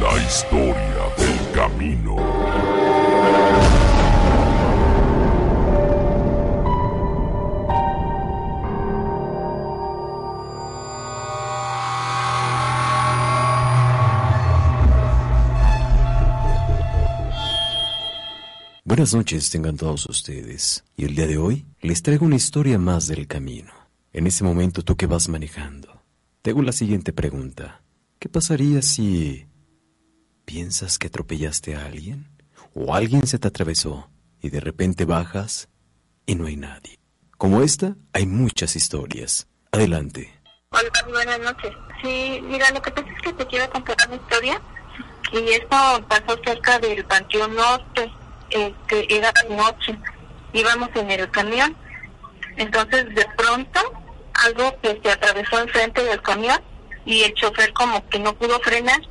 La historia del camino. Buenas noches tengan todos ustedes. Y el día de hoy les traigo una historia más del camino. En ese momento tú que vas manejando, te hago la siguiente pregunta. ¿Qué pasaría si piensas que atropellaste a alguien? ¿O alguien se te atravesó y de repente bajas y no hay nadie? Como esta, hay muchas historias. Adelante. Hola, buenas noches. Sí, mira, lo que pasa es que te quiero contar una historia y esto pasó cerca del Panteón Norte este, era de noche, íbamos en el camión, entonces de pronto algo que se atravesó enfrente del camión y el chofer como que no pudo frenar,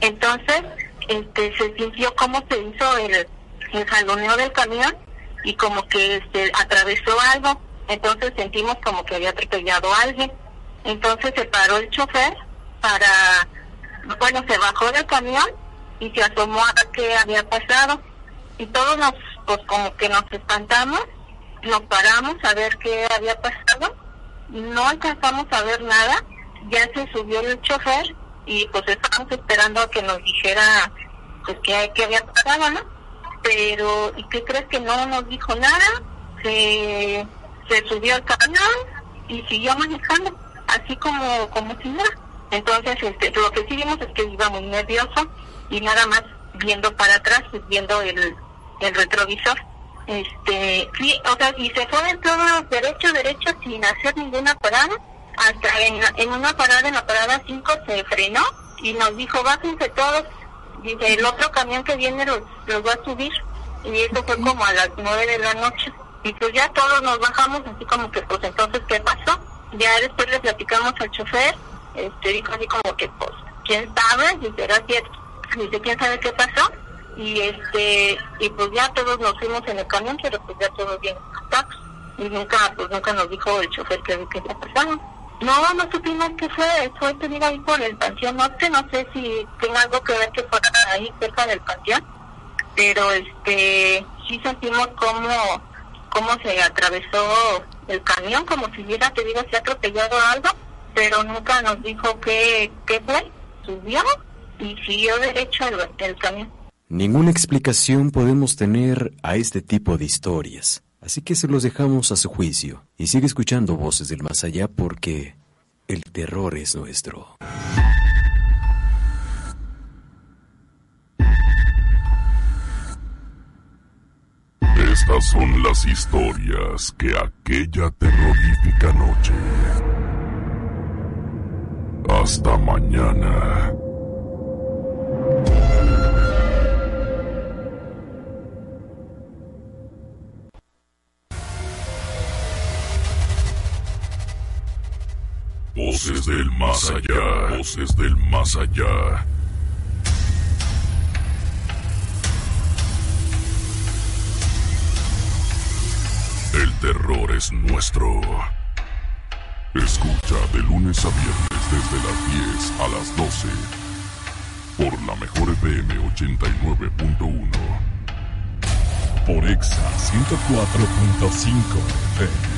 entonces este se sintió como se hizo el, el jaloneo del camión y como que se atravesó algo, entonces sentimos como que había atropellado a alguien, entonces se paró el chofer para, bueno, se bajó del camión y se asomó a qué había pasado. Y todos nos, pues como que nos espantamos, nos paramos a ver qué había pasado, no alcanzamos a ver nada, ya se subió el chofer y pues estábamos esperando a que nos dijera pues qué, qué había pasado, ¿no? Pero, ¿y qué crees que no nos dijo nada? Se, se subió al camión y siguió manejando, así como, como si nada. Entonces, este, lo que sí vimos es que iba muy nervioso y nada más viendo para atrás, pues, viendo el, el retrovisor. Este, sí, o sea, y se fue en todo derecho, derecho, sin hacer ninguna parada. Hasta en, en una parada, en la parada 5, se frenó y nos dijo, bájense todos. Dice, el otro camión que viene los, los va a subir. Y eso fue como a las 9 de la noche. Y pues ya todos nos bajamos, así como que, pues entonces, ¿qué pasó? Ya después le platicamos al chofer, este, dijo así como que, pues, ¿quién sabe? Dice, era cierto. Dice, ¿quién sabe qué pasó? y este y pues ya todos nos fuimos en el camión pero pues ya todos bien contactos y nunca pues nunca nos dijo el chofer que que había pasado no no supimos qué fue fue tener ahí por el panteón norte no sé si tenga algo que ver que fuera ahí cerca del panteón pero este sí sentimos como cómo se atravesó el camión como si hubiera te digo se ha atropellado algo pero nunca nos dijo qué qué fue subió y siguió derecho el, el camión. Ninguna explicación podemos tener a este tipo de historias, así que se los dejamos a su juicio y sigue escuchando voces del más allá porque el terror es nuestro. Estas son las historias que aquella terrorífica noche. Hasta mañana. Voces del más allá. Voces del más allá. El terror es nuestro. Escucha de lunes a viernes desde las 10 a las 12 por la mejor FM 89.1 por Exa 104.5 FM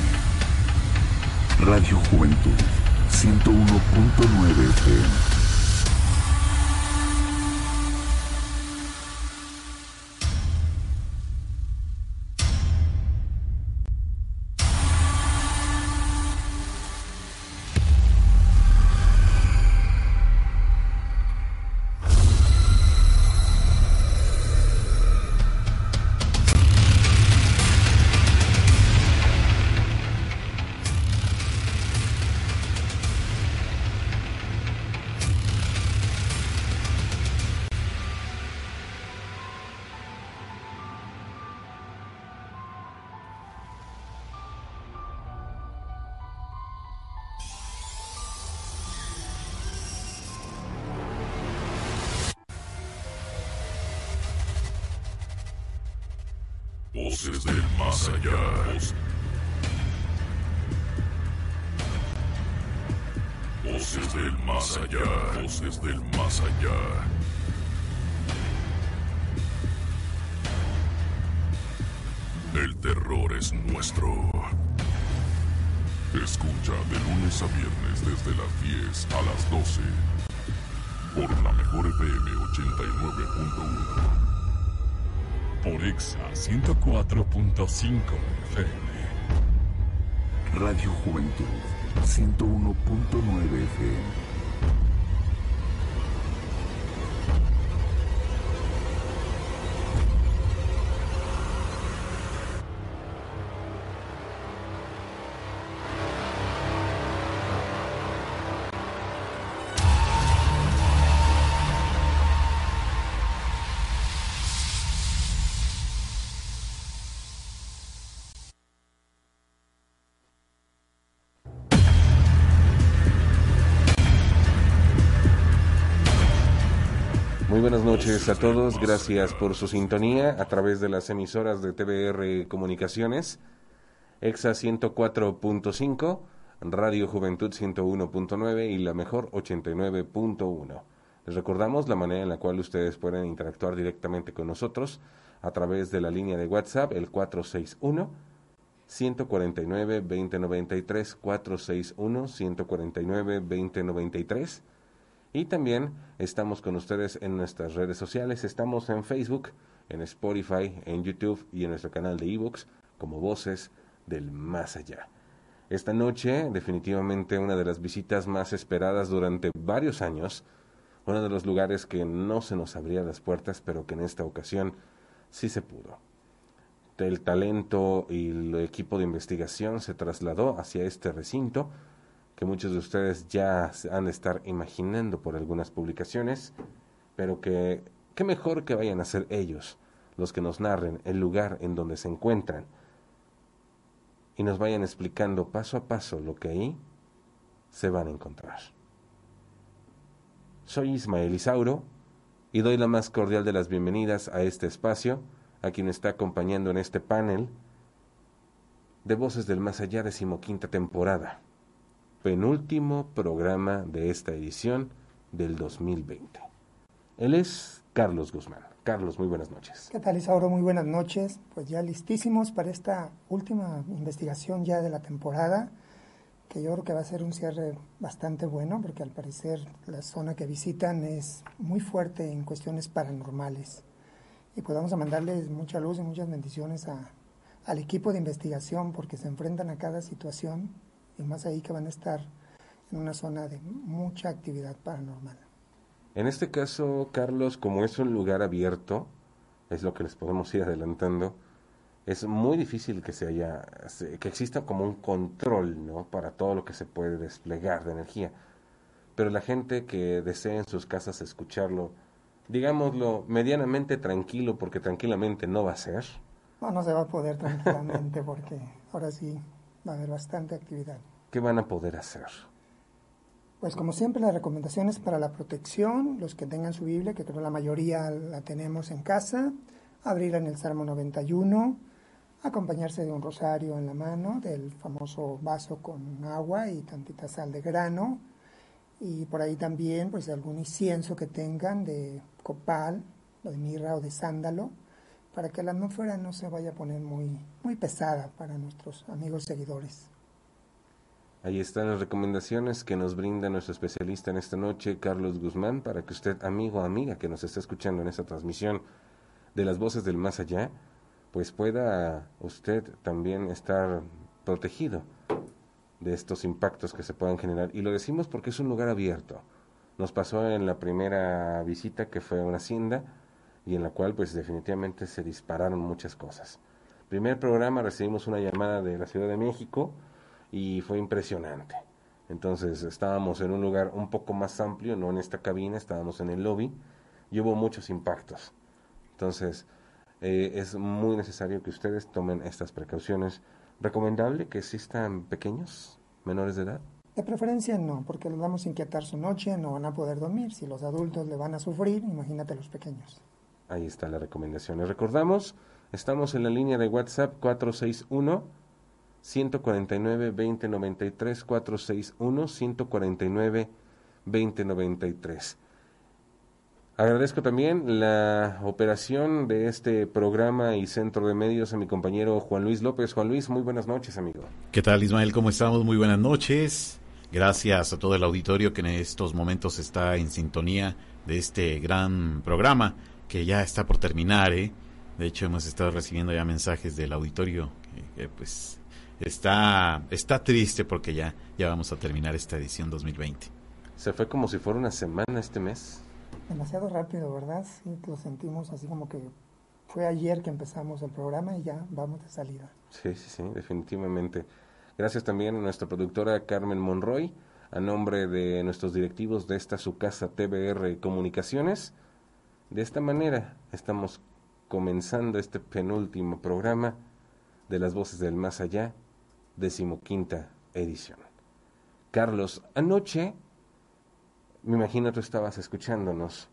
Radio Juventud 101.9 FM noches a todos. Gracias por su sintonía a través de las emisoras de TBR Comunicaciones, EXA 104.5, Radio Juventud 101.9 y la mejor 89.1. Les recordamos la manera en la cual ustedes pueden interactuar directamente con nosotros a través de la línea de WhatsApp, el 461 149 2093 461 149 2093 y también estamos con ustedes en nuestras redes sociales. Estamos en Facebook, en Spotify, en YouTube y en nuestro canal de ebooks como Voces del Más Allá. Esta noche, definitivamente una de las visitas más esperadas durante varios años, uno de los lugares que no se nos abría las puertas, pero que en esta ocasión sí se pudo. El talento y el equipo de investigación se trasladó hacia este recinto que muchos de ustedes ya han de estar imaginando por algunas publicaciones, pero que qué mejor que vayan a ser ellos los que nos narren el lugar en donde se encuentran y nos vayan explicando paso a paso lo que ahí se van a encontrar. Soy Ismael Isauro y doy la más cordial de las bienvenidas a este espacio, a quien está acompañando en este panel de Voces del Más Allá, decimoquinta temporada penúltimo programa de esta edición del 2020. Él es Carlos Guzmán. Carlos, muy buenas noches. ¿Qué tal, Isauro? Muy buenas noches. Pues ya listísimos para esta última investigación ya de la temporada, que yo creo que va a ser un cierre bastante bueno, porque al parecer la zona que visitan es muy fuerte en cuestiones paranormales. Y pues vamos a mandarles mucha luz y muchas bendiciones a, al equipo de investigación, porque se enfrentan a cada situación y más ahí que van a estar en una zona de mucha actividad paranormal. En este caso, Carlos, como es un lugar abierto, es lo que les podemos ir adelantando, es muy difícil que se haya, que exista como un control, ¿no? Para todo lo que se puede desplegar de energía. Pero la gente que desee en sus casas escucharlo, digámoslo, medianamente tranquilo, porque tranquilamente no va a ser. No, no se va a poder tranquilamente, porque ahora sí va a haber bastante actividad. ¿Qué van a poder hacer? Pues como siempre las recomendaciones para la protección, los que tengan su Biblia, que creo la mayoría la tenemos en casa, abrirla en el Salmo 91, acompañarse de un rosario en la mano, del famoso vaso con agua y tantita sal de grano, y por ahí también pues algún incienso que tengan de copal, o de mirra o de sándalo, para que la atmósfera no se vaya a poner muy, muy pesada para nuestros amigos seguidores. Ahí están las recomendaciones que nos brinda nuestro especialista en esta noche, Carlos Guzmán, para que usted, amigo o amiga que nos está escuchando en esta transmisión de las voces del más allá, pues pueda usted también estar protegido de estos impactos que se puedan generar. Y lo decimos porque es un lugar abierto. Nos pasó en la primera visita que fue a una hacienda, y en la cual pues definitivamente se dispararon muchas cosas. Primer programa recibimos una llamada de la Ciudad de México y fue impresionante. Entonces estábamos en un lugar un poco más amplio, no en esta cabina, estábamos en el lobby y hubo muchos impactos. Entonces eh, es muy necesario que ustedes tomen estas precauciones. ¿Recomendable que existan pequeños, menores de edad? De preferencia no, porque les vamos a inquietar su noche, no van a poder dormir. Si los adultos le van a sufrir, imagínate los pequeños. Ahí está la recomendación. Les recordamos, estamos en la línea de WhatsApp 461 149 2093 461 149 2093. Agradezco también la operación de este programa y centro de medios a mi compañero Juan Luis López. Juan Luis, muy buenas noches, amigo. ¿Qué tal, Ismael? ¿Cómo estamos? Muy buenas noches. Gracias a todo el auditorio que en estos momentos está en sintonía de este gran programa que ya está por terminar. ¿eh? De hecho, hemos estado recibiendo ya mensajes del auditorio que, pues está, está triste porque ya, ya vamos a terminar esta edición 2020. Se fue como si fuera una semana este mes demasiado rápido, ¿verdad? Sí, lo sentimos así como que fue ayer que empezamos el programa y ya vamos de salida. Sí, sí, sí, definitivamente. Gracias también a nuestra productora Carmen Monroy, a nombre de nuestros directivos de esta su casa TBR Comunicaciones. De esta manera estamos comenzando este penúltimo programa de las voces del más allá, decimoquinta edición. Carlos, anoche me imagino tú estabas escuchándonos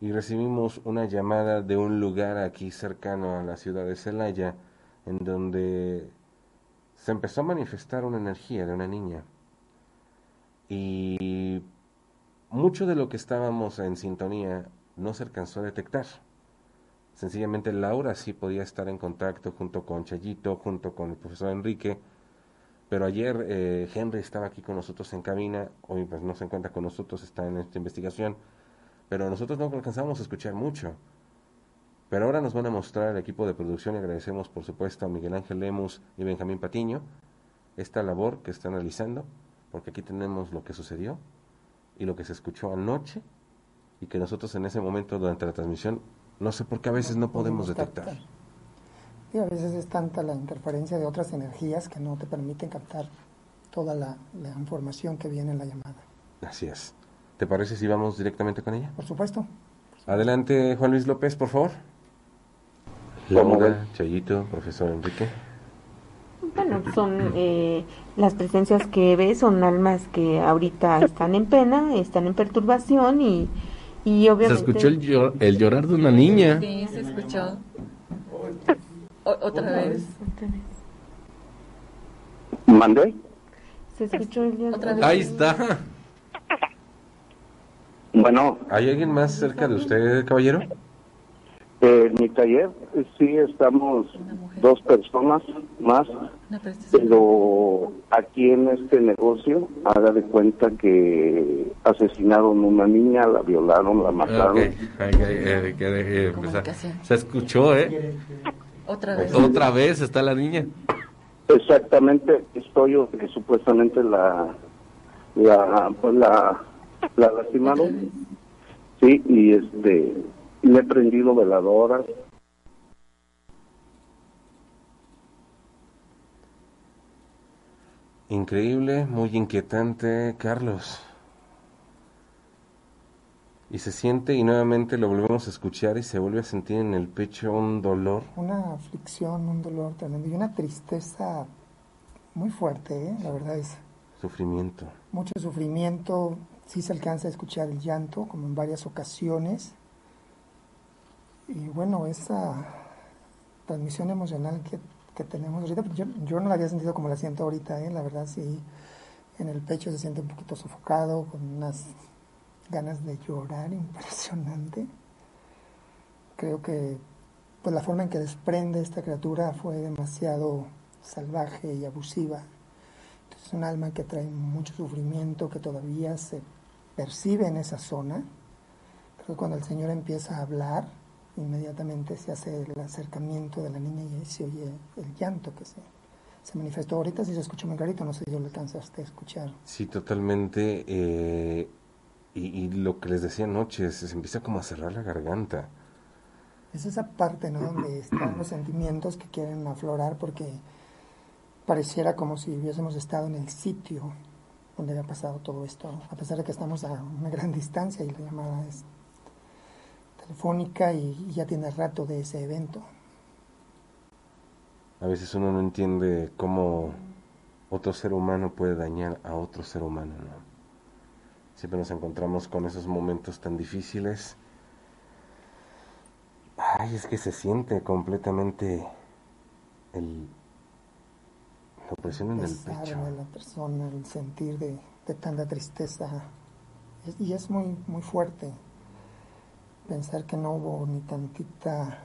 y recibimos una llamada de un lugar aquí cercano a la ciudad de Celaya en donde se empezó a manifestar una energía de una niña y mucho de lo que estábamos en sintonía no se alcanzó a detectar. Sencillamente Laura sí podía estar en contacto junto con Chayito, junto con el profesor Enrique, pero ayer eh, Henry estaba aquí con nosotros en cabina, hoy pues no se encuentra con nosotros, está en esta investigación, pero nosotros no alcanzamos a escuchar mucho. Pero ahora nos van a mostrar el equipo de producción y agradecemos por supuesto a Miguel Ángel Lemus y Benjamín Patiño esta labor que están realizando, porque aquí tenemos lo que sucedió y lo que se escuchó anoche y que nosotros en ese momento durante la transmisión no sé por qué a veces no podemos detectar. Y a veces es tanta la interferencia de otras energías que no te permiten captar toda la, información que viene en la llamada. Así es. ¿Te parece si vamos directamente con ella? Por supuesto. Adelante, Juan Luis López, por favor. Laura, Chayito, profesor Enrique. Bueno, son eh, las presencias que ves, son almas que ahorita están en pena, están en perturbación y, y obviamente... Se escuchó el, el llorar de una niña. Sí, se escuchó otra vez. ¿Mandé? Se escuchó el ¿Otra vez? Ahí está. Bueno. ¿Hay alguien más cerca de usted, caballero? En mi taller sí estamos dos personas más, pero aquí en este negocio haga de cuenta que asesinaron a una niña, la violaron, la mataron. Se escuchó, ¿eh? Otra vez. Otra vez está la niña. Exactamente, estoy yo que supuestamente la la pues la, la lastimaron. Sí, y este le he prendido veladoras. Increíble, muy inquietante, Carlos y se siente y nuevamente lo volvemos a escuchar y se vuelve a sentir en el pecho un dolor. Una aflicción, un dolor tremendo y una tristeza muy fuerte, ¿eh? la verdad es. Sufrimiento. Mucho sufrimiento, sí se alcanza a escuchar el llanto, como en varias ocasiones. Y bueno, esa transmisión emocional que, que tenemos ahorita, yo, yo, no la había sentido como la siento ahorita, ¿eh? la verdad sí, en el pecho se siente un poquito sofocado, con unas ganas de llorar impresionante. Creo que pues, la forma en que desprende esta criatura fue demasiado salvaje y abusiva. Es un alma que trae mucho sufrimiento, que todavía se percibe en esa zona. Pero cuando el Señor empieza a hablar, inmediatamente se hace el acercamiento de la niña y se oye el llanto que se, se manifestó. Ahorita si se escucha muy clarito, no sé si lo alcanzaste a escuchar. Sí, totalmente. Eh, y, lo que les decía anoche, se, empieza como a cerrar la garganta. Es esa parte, ¿no? Donde están los sentimientos que quieren aflorar porque pareciera como si hubiésemos estado en el sitio donde había pasado todo esto, a pesar de que estamos a una gran distancia y la llamada es telefónica y, ya tiene rato de ese evento. A veces uno no entiende cómo otro ser humano puede dañar a otro ser humano, ¿no? Siempre nos encontramos con esos momentos tan difíciles. Ay, es que se siente completamente el, la opresión en el pecho. de la persona, el sentir de, tanta tristeza. y es muy, muy fuerte. Pensar que no hubo ni tantita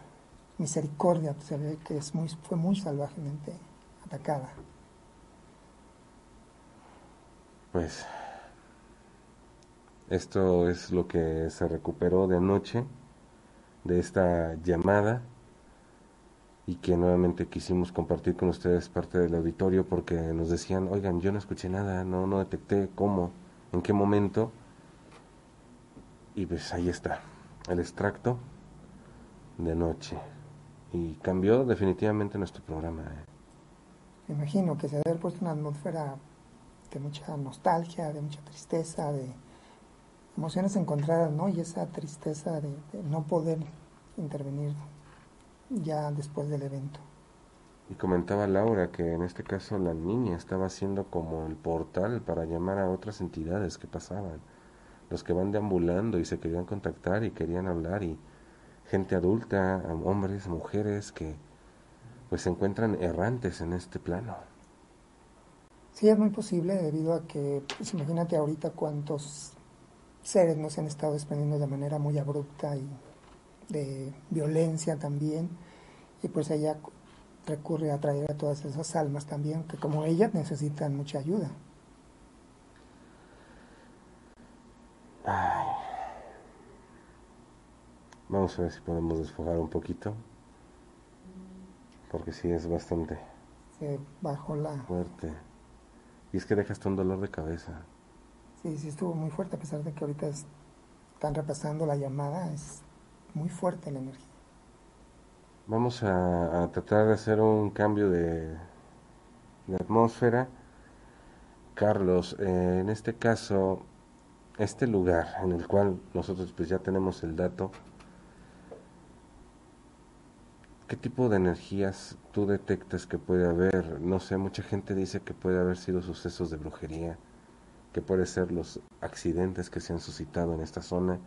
misericordia, pues, se ve que es muy, fue muy salvajemente atacada. Pues esto es lo que se recuperó de anoche de esta llamada y que nuevamente quisimos compartir con ustedes parte del auditorio porque nos decían, oigan, yo no escuché nada, no, no detecté cómo, en qué momento. Y pues ahí está, el extracto de noche. Y cambió definitivamente nuestro programa. ¿eh? Me imagino que se debe haber puesto una atmósfera de mucha nostalgia, de mucha tristeza, de emociones encontradas, ¿no? Y esa tristeza de no poder intervenir ya después del evento. Y comentaba Laura que en este caso la niña estaba haciendo como el portal para llamar a otras entidades que pasaban, los que van deambulando y se querían contactar y querían hablar y gente adulta, hombres, mujeres que pues se encuentran errantes en este plano. Sí, es muy posible debido a que, pues imagínate ahorita cuántos seres nos han estado desprendiendo de manera muy abrupta y de violencia también, y pues ella recurre a traer a todas esas almas también, que como ella necesitan mucha ayuda. Vamos a ver si podemos desfogar un poquito, porque sí es bastante bajo la... fuerte. Y es que deja hasta un dolor de cabeza. Sí, sí estuvo muy fuerte, a pesar de que ahorita están repasando la llamada, es muy fuerte la energía. Vamos a, tratar de hacer un cambio de, atmósfera. Carlos, eh, en este caso, este lugar en el cual nosotros pues ya tenemos el dato, ¿qué tipo de energías tú detectas que puede haber? No sé, mucha gente dice que puede haber sido sucesos de brujería, que puede ser los accidentes que se han suscitado en esta zona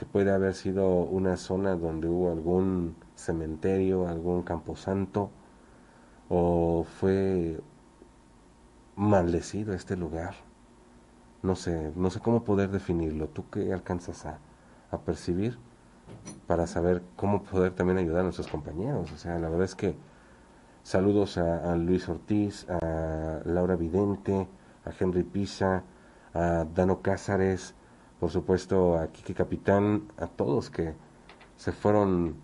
que puede haber sido una zona donde hubo algún cementerio, algún camposanto, o fue maldecido este lugar. No sé, no sé cómo poder definirlo. ¿Tú qué alcanzas a, a percibir para saber cómo poder también ayudar a nuestros compañeros? O sea, la verdad es que saludos a, a Luis Ortiz, a Laura Vidente, a Henry Pisa, a Dano Cázares, por supuesto a Kiki Capitán, a todos que se fueron,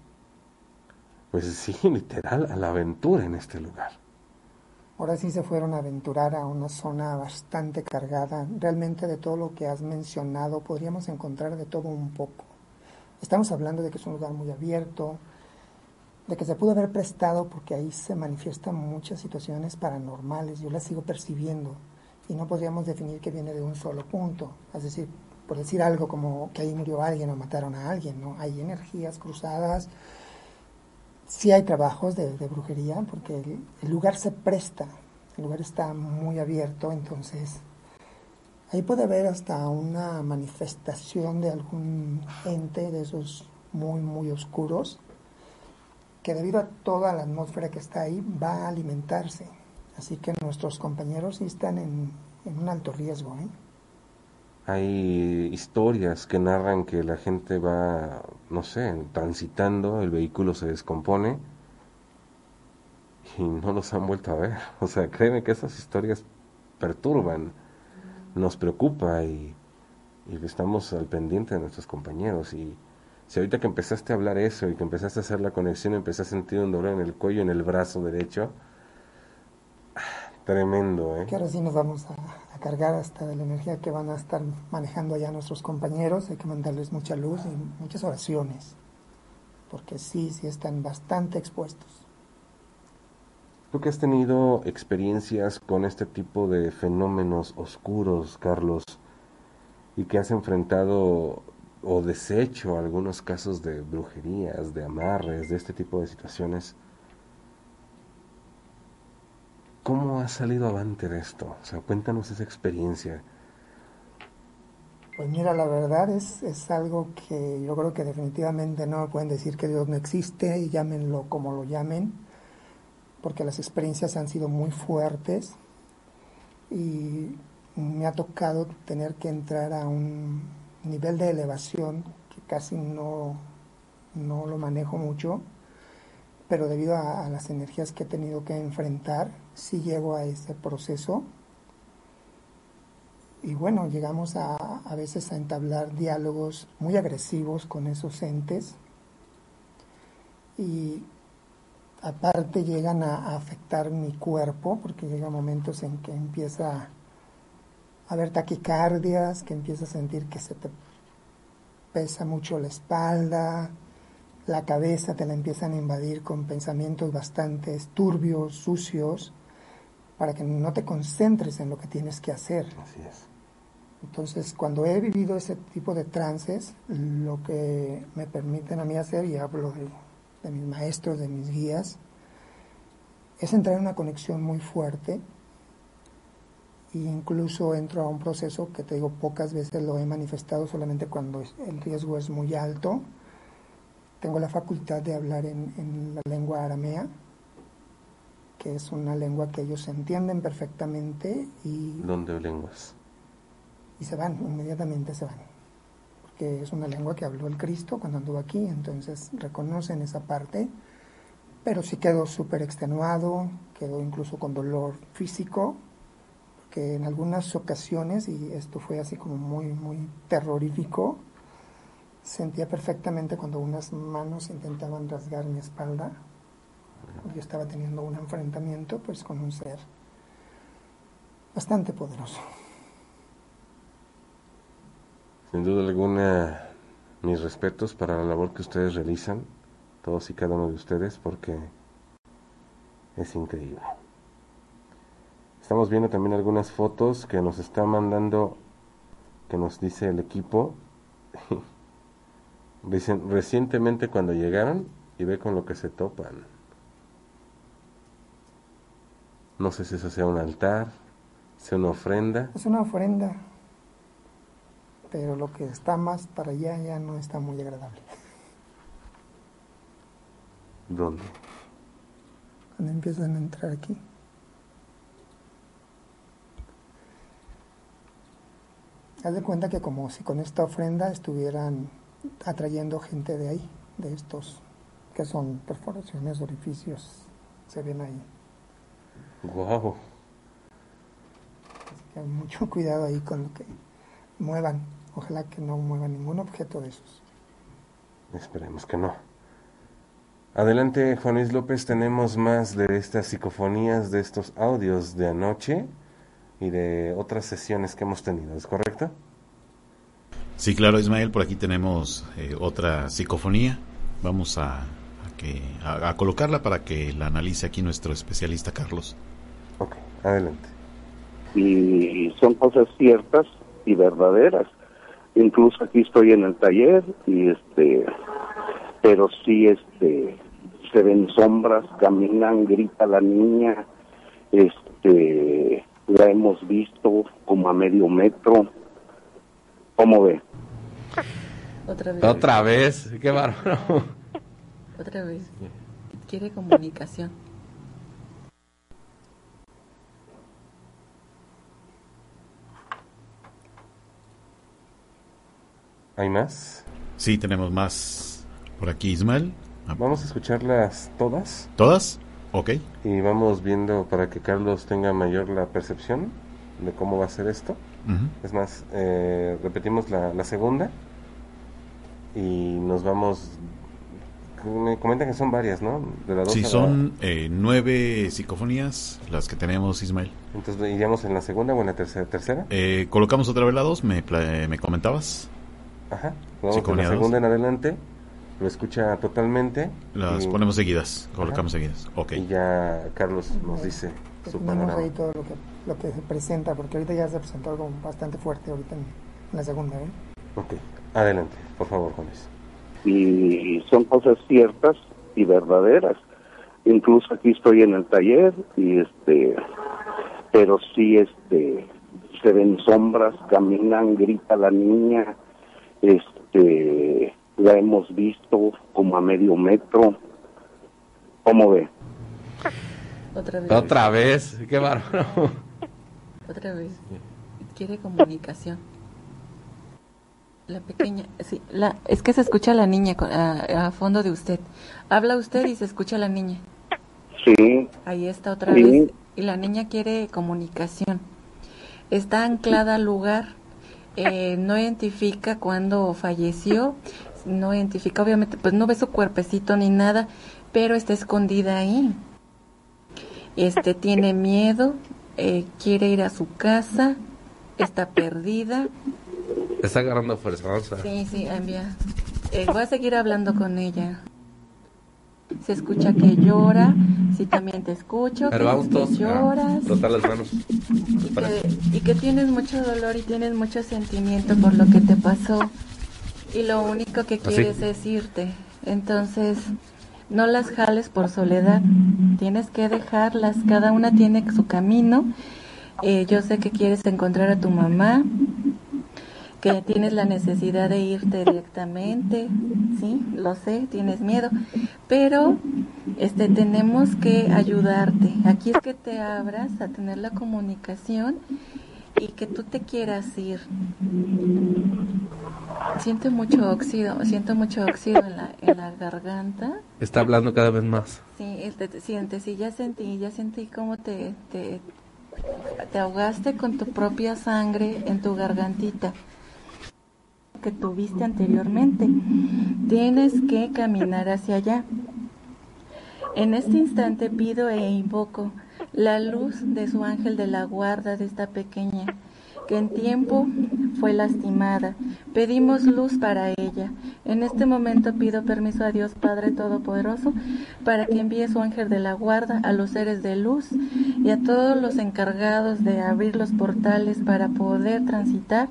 pues sí, literal, a la aventura en este lugar. Ahora sí se fueron a aventurar a una zona bastante cargada. Realmente de todo lo que has mencionado podríamos encontrar de todo un poco. Estamos hablando de que es un lugar muy abierto, de que se pudo haber prestado porque ahí se manifiestan muchas situaciones paranormales. Yo las sigo percibiendo y no podríamos definir que viene de un solo punto. Es decir, por decir algo como que ahí murió alguien o mataron a alguien, ¿no? Hay energías cruzadas, sí hay trabajos de, brujería, porque el, lugar se presta, el lugar está muy abierto, entonces ahí puede haber hasta una manifestación de algún ente de esos muy, muy oscuros, que debido a toda la atmósfera que está ahí va a alimentarse. Así que nuestros compañeros sí están en, en un alto riesgo. ¿eh? Hay historias que narran que la gente va, no sé, transitando, el vehículo se descompone y no los han vuelto a ver. O sea, créeme que esas historias perturban, nos preocupa y, estamos al pendiente de nuestros compañeros. Y si ahorita que empezaste a hablar eso y que empezaste a hacer la conexión, empecé a sentir un dolor en el cuello, en el brazo derecho, tremendo, ¿eh? Que ahora sí nos vamos a cargar hasta de la energía que van a estar manejando allá nuestros compañeros. Hay que mandarles mucha luz y muchas oraciones, porque sí, sí están bastante expuestos. Tú que has tenido experiencias con este tipo de fenómenos oscuros, Carlos, y que has enfrentado o deshecho algunos casos de brujerías, de amarres, de este tipo de situaciones, ¿Cómo has salido avante de esto? O sea, cuéntanos esa experiencia. Pues mira, la verdad es, es algo que yo creo que definitivamente no pueden decir que Dios no existe y llámenlo como lo llamen, porque las experiencias han sido muy fuertes y me ha tocado tener que entrar a un nivel de elevación que casi no, no lo manejo mucho, pero debido a, las energías que he tenido que enfrentar, sí llego a ese proceso. Y bueno, llegamos a, a veces a entablar diálogos muy agresivos con esos entes. Y aparte llegan a, afectar mi cuerpo, porque llega momentos en que empieza a haber taquicardias, que empieza a sentir que se te pesa mucho la espalda, la cabeza te la empiezan a invadir con pensamientos bastante turbios, sucios, para que no te concentres en lo que tienes que hacer. Así es. Entonces, cuando he vivido ese tipo de trances, lo que me permiten a mí hacer, y hablo de, de mis maestros, de mis guías, es entrar en una conexión muy fuerte e incluso entro a un proceso que te digo pocas veces lo he manifestado solamente cuando el riesgo es muy alto tengo la facultad de hablar en, la lengua aramea, que es una lengua que ellos entienden perfectamente y... ¿Dónde lenguas? Y se van, inmediatamente se van. Porque es una lengua que habló el Cristo cuando anduvo aquí, entonces reconocen esa parte, pero sí quedó súper extenuado, quedó incluso con dolor físico, porque en algunas ocasiones, y esto fue así como muy, muy terrorífico, Sentía perfectamente cuando unas manos intentaban rasgar mi espalda. Yo estaba teniendo un enfrentamiento pues con un ser bastante poderoso. Sin duda alguna, mis respetos para la labor que ustedes realizan, todos y cada uno de ustedes, porque es increíble. Estamos viendo también algunas fotos que nos está mandando, que nos dice el equipo. Dicen, recientemente cuando llegaron y ve con lo que se topan. No sé si eso sea un altar, sea una ofrenda. Es una ofrenda, pero lo que está más para allá ya no está muy agradable. ¿Dónde? Cuando empiezan a entrar aquí. Haz de cuenta que como si con esta ofrenda estuvieran atrayendo gente de ahí, de estos que son perforaciones, orificios, se ven ahí. Wow. Así que mucho cuidado ahí con lo que muevan. Ojalá que no muevan ningún objeto de esos. Esperemos que no. Adelante, Juan Luis López, tenemos más de estas psicofonías, de estos audios de anoche y de otras sesiones que hemos tenido, ¿es correcto? Sí, claro, Ismael, por aquí tenemos eh, otra psicofonía. Vamos a, que, a, colocarla para que la analice aquí nuestro especialista Carlos. Adelante. Y son cosas ciertas y verdaderas. Incluso aquí estoy en el taller y este, pero sí este, se ven sombras, caminan, grita la niña, este, la hemos visto como a medio metro ¿Cómo ve? Otra vez. Otra vez, qué bárbaro. Otra vez. Quiere comunicación. ¿Hay más? Sí, tenemos más por aquí, Ismael. Vamos a escucharlas todas. ¿Todas? Ok. Y vamos viendo para que Carlos tenga mayor la percepción de cómo va a ser esto. Es más, eh, repetimos la, la, segunda y nos vamos... Me comentan que son varias, ¿no? De sí, son eh, nueve psicofonías las que tenemos, Ismael. Entonces, ¿iríamos en la segunda o en la tercera? tercera? Eh, colocamos otra vez la dos, me, me comentabas. Ajá, vamos con la segunda en adelante lo escucha totalmente. Las ponemos seguidas, colocamos seguidas. Ok. Y ya Carlos nos dice su panorama. ahí todo lo que lo que se presenta, porque ahorita ya se presentó algo bastante fuerte ahorita en, la segunda. ¿eh? Ok, adelante, por favor, Juanes. Y son cosas ciertas y verdaderas. Incluso aquí estoy en el taller y este, pero sí este, se ven sombras, caminan, grita la niña, este, la hemos visto como a medio metro. ¿Cómo ve? Otra vez. Otra vez, qué bárbaro. Otra vez. Quiere comunicación. La pequeña, sí, la, es que se escucha la niña a, fondo de usted. Habla usted y se escucha la niña. Sí. Ahí está otra vez. Y la niña quiere comunicación. Está anclada al lugar. Eh, no identifica cuándo falleció. No identifica, obviamente, pues no ve su cuerpecito ni nada, pero está escondida ahí. Este tiene miedo, eh, quiere ir a su casa, está perdida Está agarrando fuerza, Sí, sí, envía. Eh, voy a seguir hablando con ella. Se escucha que llora, sí también te escucho, Pero vamos todos lloras. las manos. Y que, y que tienes mucho dolor y tienes mucho sentimiento por lo que te pasó. Y lo único que quieres es irte. Entonces, no las jales por soledad. Tienes que dejarlas. Cada una tiene su camino. Eh, yo sé que quieres encontrar a tu mamá, que tienes la necesidad de irte directamente, sí, lo sé, tienes miedo, pero este tenemos que ayudarte. Aquí es que te abras a tener la comunicación y que tú te quieras ir. Siento mucho óxido, siento mucho óxido en la, en la garganta. Está hablando cada vez más. Sí, este, sientes, sí, ya sentí, ya sentí cómo te, te, te ahogaste con tu propia sangre en tu gargantita tuviste anteriormente. Tienes que caminar hacia allá. En este instante pido e invoco la luz de su ángel de la guarda de esta pequeña que en tiempo fue lastimada. Pedimos luz para ella. En este momento pido permiso a Dios Padre Todopoderoso para que envíe su ángel de la guarda a los seres de luz y a todos los encargados de abrir los portales para poder transitar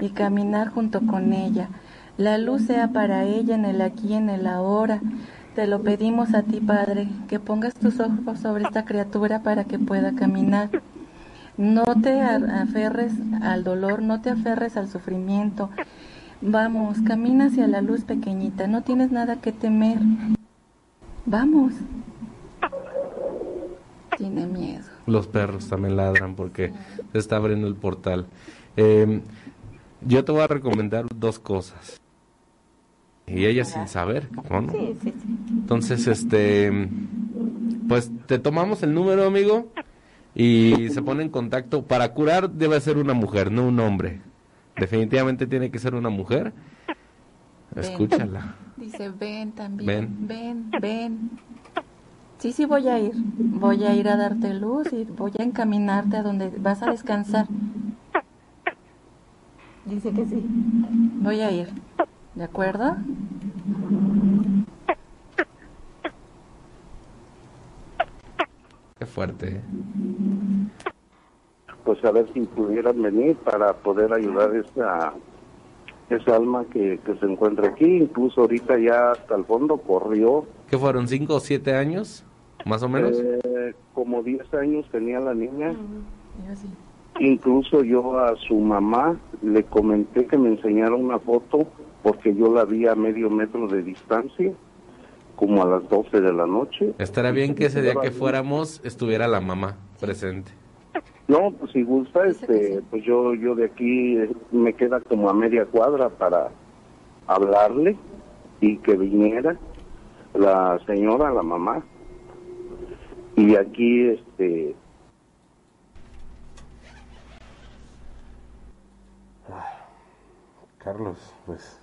y caminar junto con ella. La luz sea para ella en el aquí y en el ahora. Te lo pedimos a ti, Padre, que pongas tus ojos sobre esta criatura para que pueda caminar. No te aferres al dolor, no te aferres al sufrimiento. Vamos, camina hacia la luz pequeñita, no tienes nada que temer. Vamos. Tiene miedo. Los perros también ladran porque se está abriendo el portal. Eh, yo te voy a recomendar dos cosas. Y ella sin saber, ¿no? Sí, sí, sí. Entonces, este, pues te tomamos el número, amigo, y se pone en contacto. Para curar debe ser una mujer, no un hombre. Definitivamente tiene que ser una mujer. Escúchala. Dice, ven también. Ven. Ven, ven. Sí, sí, voy a ir. Voy a ir a darte luz y voy a encaminarte a donde vas a descansar. Dice que sí. Voy a ir. ¿De acuerdo? Qué fuerte. Pues a ver si pudieran venir para poder ayudar a esa, esa alma que, que se encuentra aquí. Incluso ahorita ya hasta el fondo corrió. ¿Qué fueron? ¿Cinco o siete años? ¿Más o menos? Eh, como diez años tenía la niña. Incluso yo a su mamá le comenté que me enseñara una foto porque yo la vi a medio metro de distancia, como a las 12 de la noche. Estaría bien que ese día que fuéramos estuviera la mamá presente. No, pues si gusta, este, pues yo, yo de aquí eh, me queda como a media cuadra para hablarle y que viniera la señora, la mamá. Y aquí, este, Carlos, pues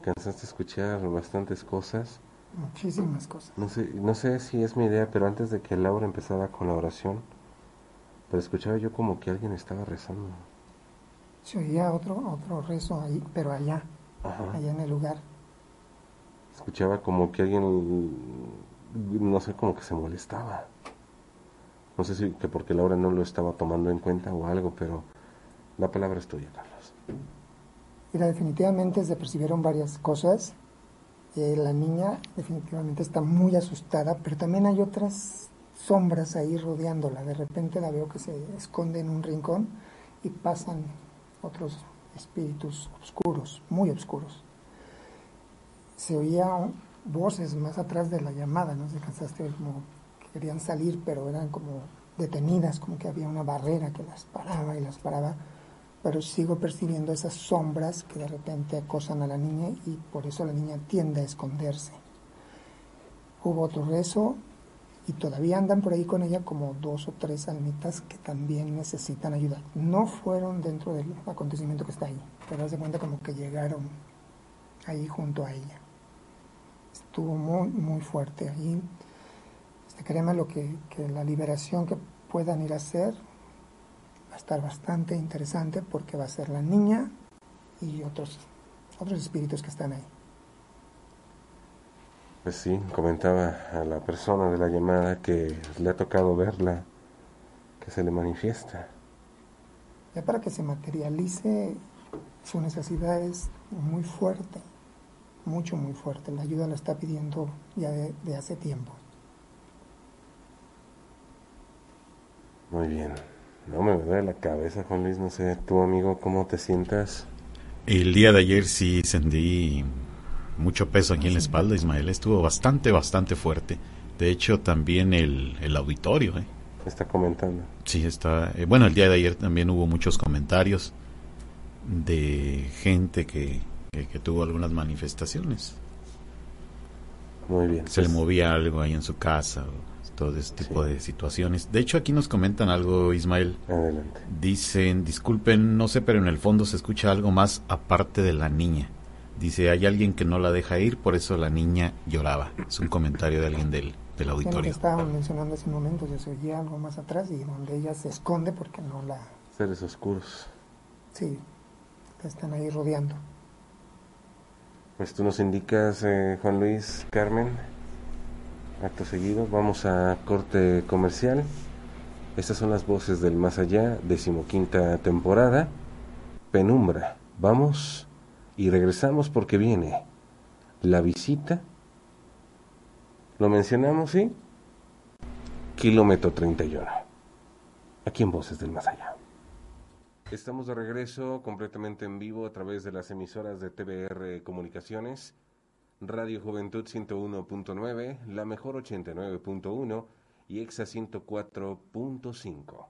cansaste de escuchar bastantes cosas. Muchísimas cosas. No sé, no sé si es mi idea, pero antes de que Laura empezara con la oración, pero escuchaba yo como que alguien estaba rezando. Se oía otro, otro rezo ahí, pero allá, allá en el lugar. Escuchaba como que alguien, no sé, como que se molestaba. No sé si que porque Laura no lo estaba tomando en cuenta o algo, pero la palabra es tuya, Carlos. Mira, definitivamente se percibieron varias cosas. Eh, la niña definitivamente está muy asustada, pero también hay otras sombras ahí rodeándola. De repente la veo que se esconde en un rincón y pasan otros espíritus oscuros, muy oscuros. Se oían voces más atrás de la llamada, no sé, cansaste como que querían salir, pero eran como detenidas, como que había una barrera que las paraba y las paraba pero sigo percibiendo esas sombras que de repente acosan a la niña y por eso la niña tiende a esconderse. Hubo otro rezo y todavía andan por ahí con ella como dos o tres almitas que también necesitan ayuda. No fueron dentro del acontecimiento que está ahí, pero hace cuenta como que llegaron ahí junto a ella. Estuvo muy, muy fuerte ahí. Este, créeme lo que, que la liberación que puedan ir a hacer estar bastante interesante porque va a ser la niña y otros, otros espíritus que están ahí. Pues sí, comentaba a la persona de la llamada que le ha tocado verla, que se le manifiesta. Ya para que se materialice, su necesidad es muy fuerte, mucho, muy fuerte. La ayuda la está pidiendo ya de, de hace tiempo. Muy bien. No me duele la cabeza, Juan Luis. No sé, tú, amigo, ¿cómo te sientas? El día de ayer sí sentí mucho peso aquí en la espalda, Ismael. Estuvo bastante, bastante fuerte. De hecho, también el, el auditorio. ¿eh? Está comentando. Sí, está. Eh, bueno, el día de ayer también hubo muchos comentarios de gente que, que, que tuvo algunas manifestaciones. Muy bien. Se le pues, movía algo ahí en su casa, o todo este tipo de situaciones. De hecho, aquí nos comentan algo, Ismael. Adelante. Dicen, disculpen, no sé, pero en el fondo se escucha algo más aparte de la niña. Dice, hay alguien que no la deja ir, por eso la niña lloraba. Es un comentario de alguien del, del lo que auditorio. estaban mencionando hace un momento, ya se oía algo más atrás y donde ella se esconde porque no la... Seres oscuros. Sí, la están ahí rodeando. Pues tú nos indicas, eh, Juan Luis, Carmen. Acto seguido, vamos a corte comercial. Estas son las voces del más allá, decimoquinta temporada. Penumbra. Vamos y regresamos porque viene la visita. Lo mencionamos, ¿sí? Kilómetro 31. Aquí en Voces del Más Allá. Estamos de regreso completamente en vivo a través de las emisoras de TBR Comunicaciones. Radio Juventud 101.9, La Mejor 89.1 y Exa 104.5.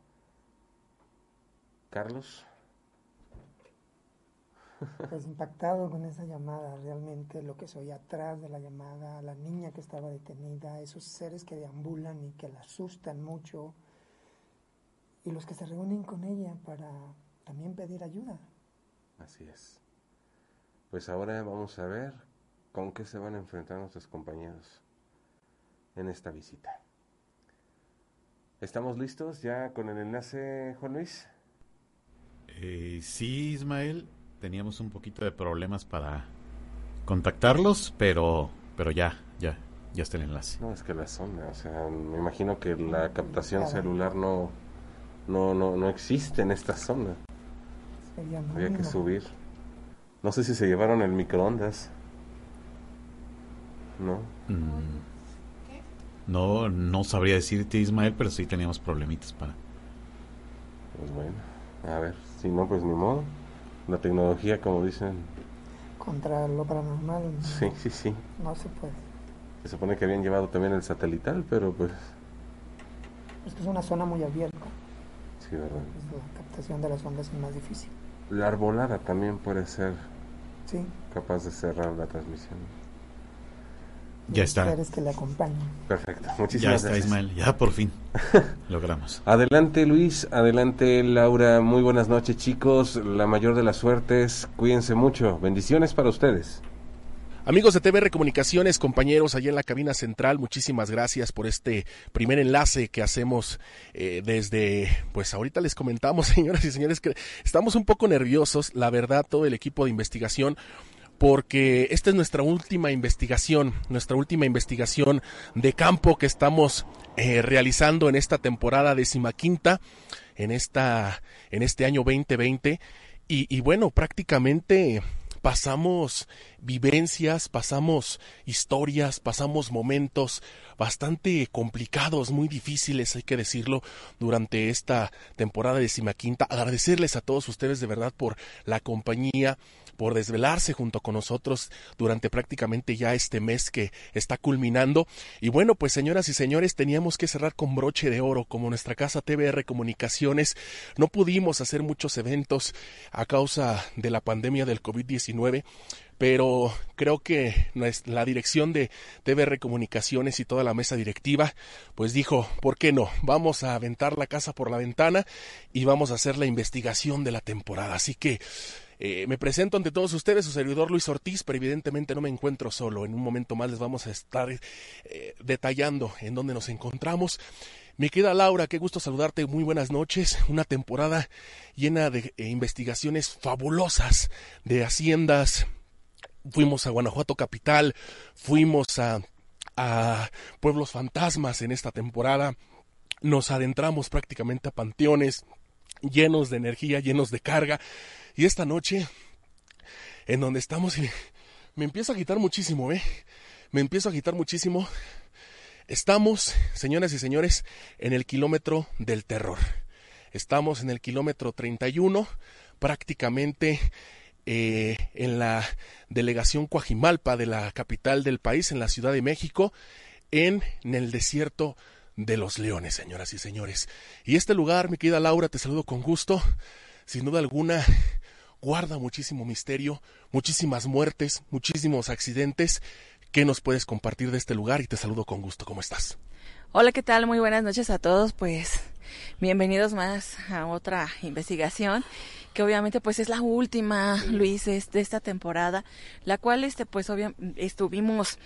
Carlos, Pues impactado con esa llamada, realmente lo que soy atrás de la llamada, la niña que estaba detenida, esos seres que deambulan y que la asustan mucho, y los que se reúnen con ella para también pedir ayuda. así es. Pues ahora vamos a ver con qué se van a enfrentar nuestros compañeros en esta visita. ¿Estamos listos ya con el enlace, Juan Luis? Eh, sí, Ismael, teníamos un poquito de problemas para contactarlos, pero, pero ya, ya, ya está el enlace. No, es que la zona, o sea, me imagino que la captación celular no, no, no, no existe en esta zona. Sería Había que subir. No sé si se llevaron el microondas. No. Mm, No, no sabría decirte, Ismael, pero sí teníamos problemitas para... Pues bueno, a ver, si no, pues ni modo. La tecnología, como dicen, Contra lo paranormal sí, sí, sí. no se puede. Se supone que habían llevado también el satelital, pero pues, Es que es una zona muy abierta, sí, ¿verdad? pues la captación de las ondas es más difícil. La arbolada también puede ser Sí, capaz de cerrar la transmisión. Ya está. que le acompañan. Perfecto, Ya muchísimas está, gracias. Ismael, ya por fin logramos. Adelante Luis, adelante Laura, muy buenas noches chicos, la mayor de las suertes, cuídense mucho, bendiciones para ustedes. Amigos de TVR Comunicaciones, compañeros allá en la cabina central, muchísimas gracias por este primer enlace que hacemos eh, desde, pues ahorita les comentamos, señoras y señores, que estamos un poco nerviosos, la verdad, todo el equipo de investigación, porque esta es nuestra última investigación, nuestra última investigación de campo que estamos eh, realizando en esta temporada decimaquinta, en esta, en este año 2020, y, bueno, prácticamente pasamos vivencias, pasamos historias, pasamos momentos bastante complicados, muy difíciles, hay que decirlo, durante esta temporada de Simaquinta. Agradecerles a todos ustedes de verdad por la compañía, por desvelarse junto con nosotros durante prácticamente ya este mes que está culminando. Y bueno, pues señoras y señores, teníamos que cerrar con broche de oro, como nuestra casa TBR Comunicaciones. No pudimos hacer muchos eventos a causa de la pandemia del COVID-19 pero creo que la dirección de TBR Comunicaciones y toda la mesa directiva, pues dijo, ¿por qué no? Vamos a aventar la casa por la ventana y vamos a hacer la investigación de la temporada. Así que eh, me presento ante todos ustedes, su servidor Luis Ortiz, pero evidentemente no me encuentro solo. En un momento más les vamos a estar eh, detallando en dónde nos encontramos. Mi querida Laura, qué gusto saludarte, muy buenas noches. Una temporada llena de eh, investigaciones fabulosas de haciendas. Fuimos a Guanajuato Capital, fuimos a, a pueblos fantasmas en esta temporada. Nos adentramos prácticamente a panteones llenos de energía, llenos de carga. Y esta noche, en donde estamos, me empiezo a agitar muchísimo, ¿eh? Me empiezo a agitar muchísimo. Estamos, señoras y señores, en el kilómetro del terror. Estamos en el kilómetro 31, prácticamente eh, en la delegación Coajimalpa de la capital del país, en la Ciudad de México, en, en el desierto de los leones, señoras y señores. Y este lugar, mi querida Laura, te saludo con gusto. Sin duda alguna, guarda muchísimo misterio, muchísimas muertes, muchísimos accidentes. ¿Qué nos puedes compartir de este lugar? Y te saludo con gusto. ¿Cómo estás? Hola, ¿qué tal? Muy buenas noches a todos. Pues bienvenidos más a otra investigación que obviamente pues es la última, Luis, de esta temporada, la cual este pues obviamente estuvimos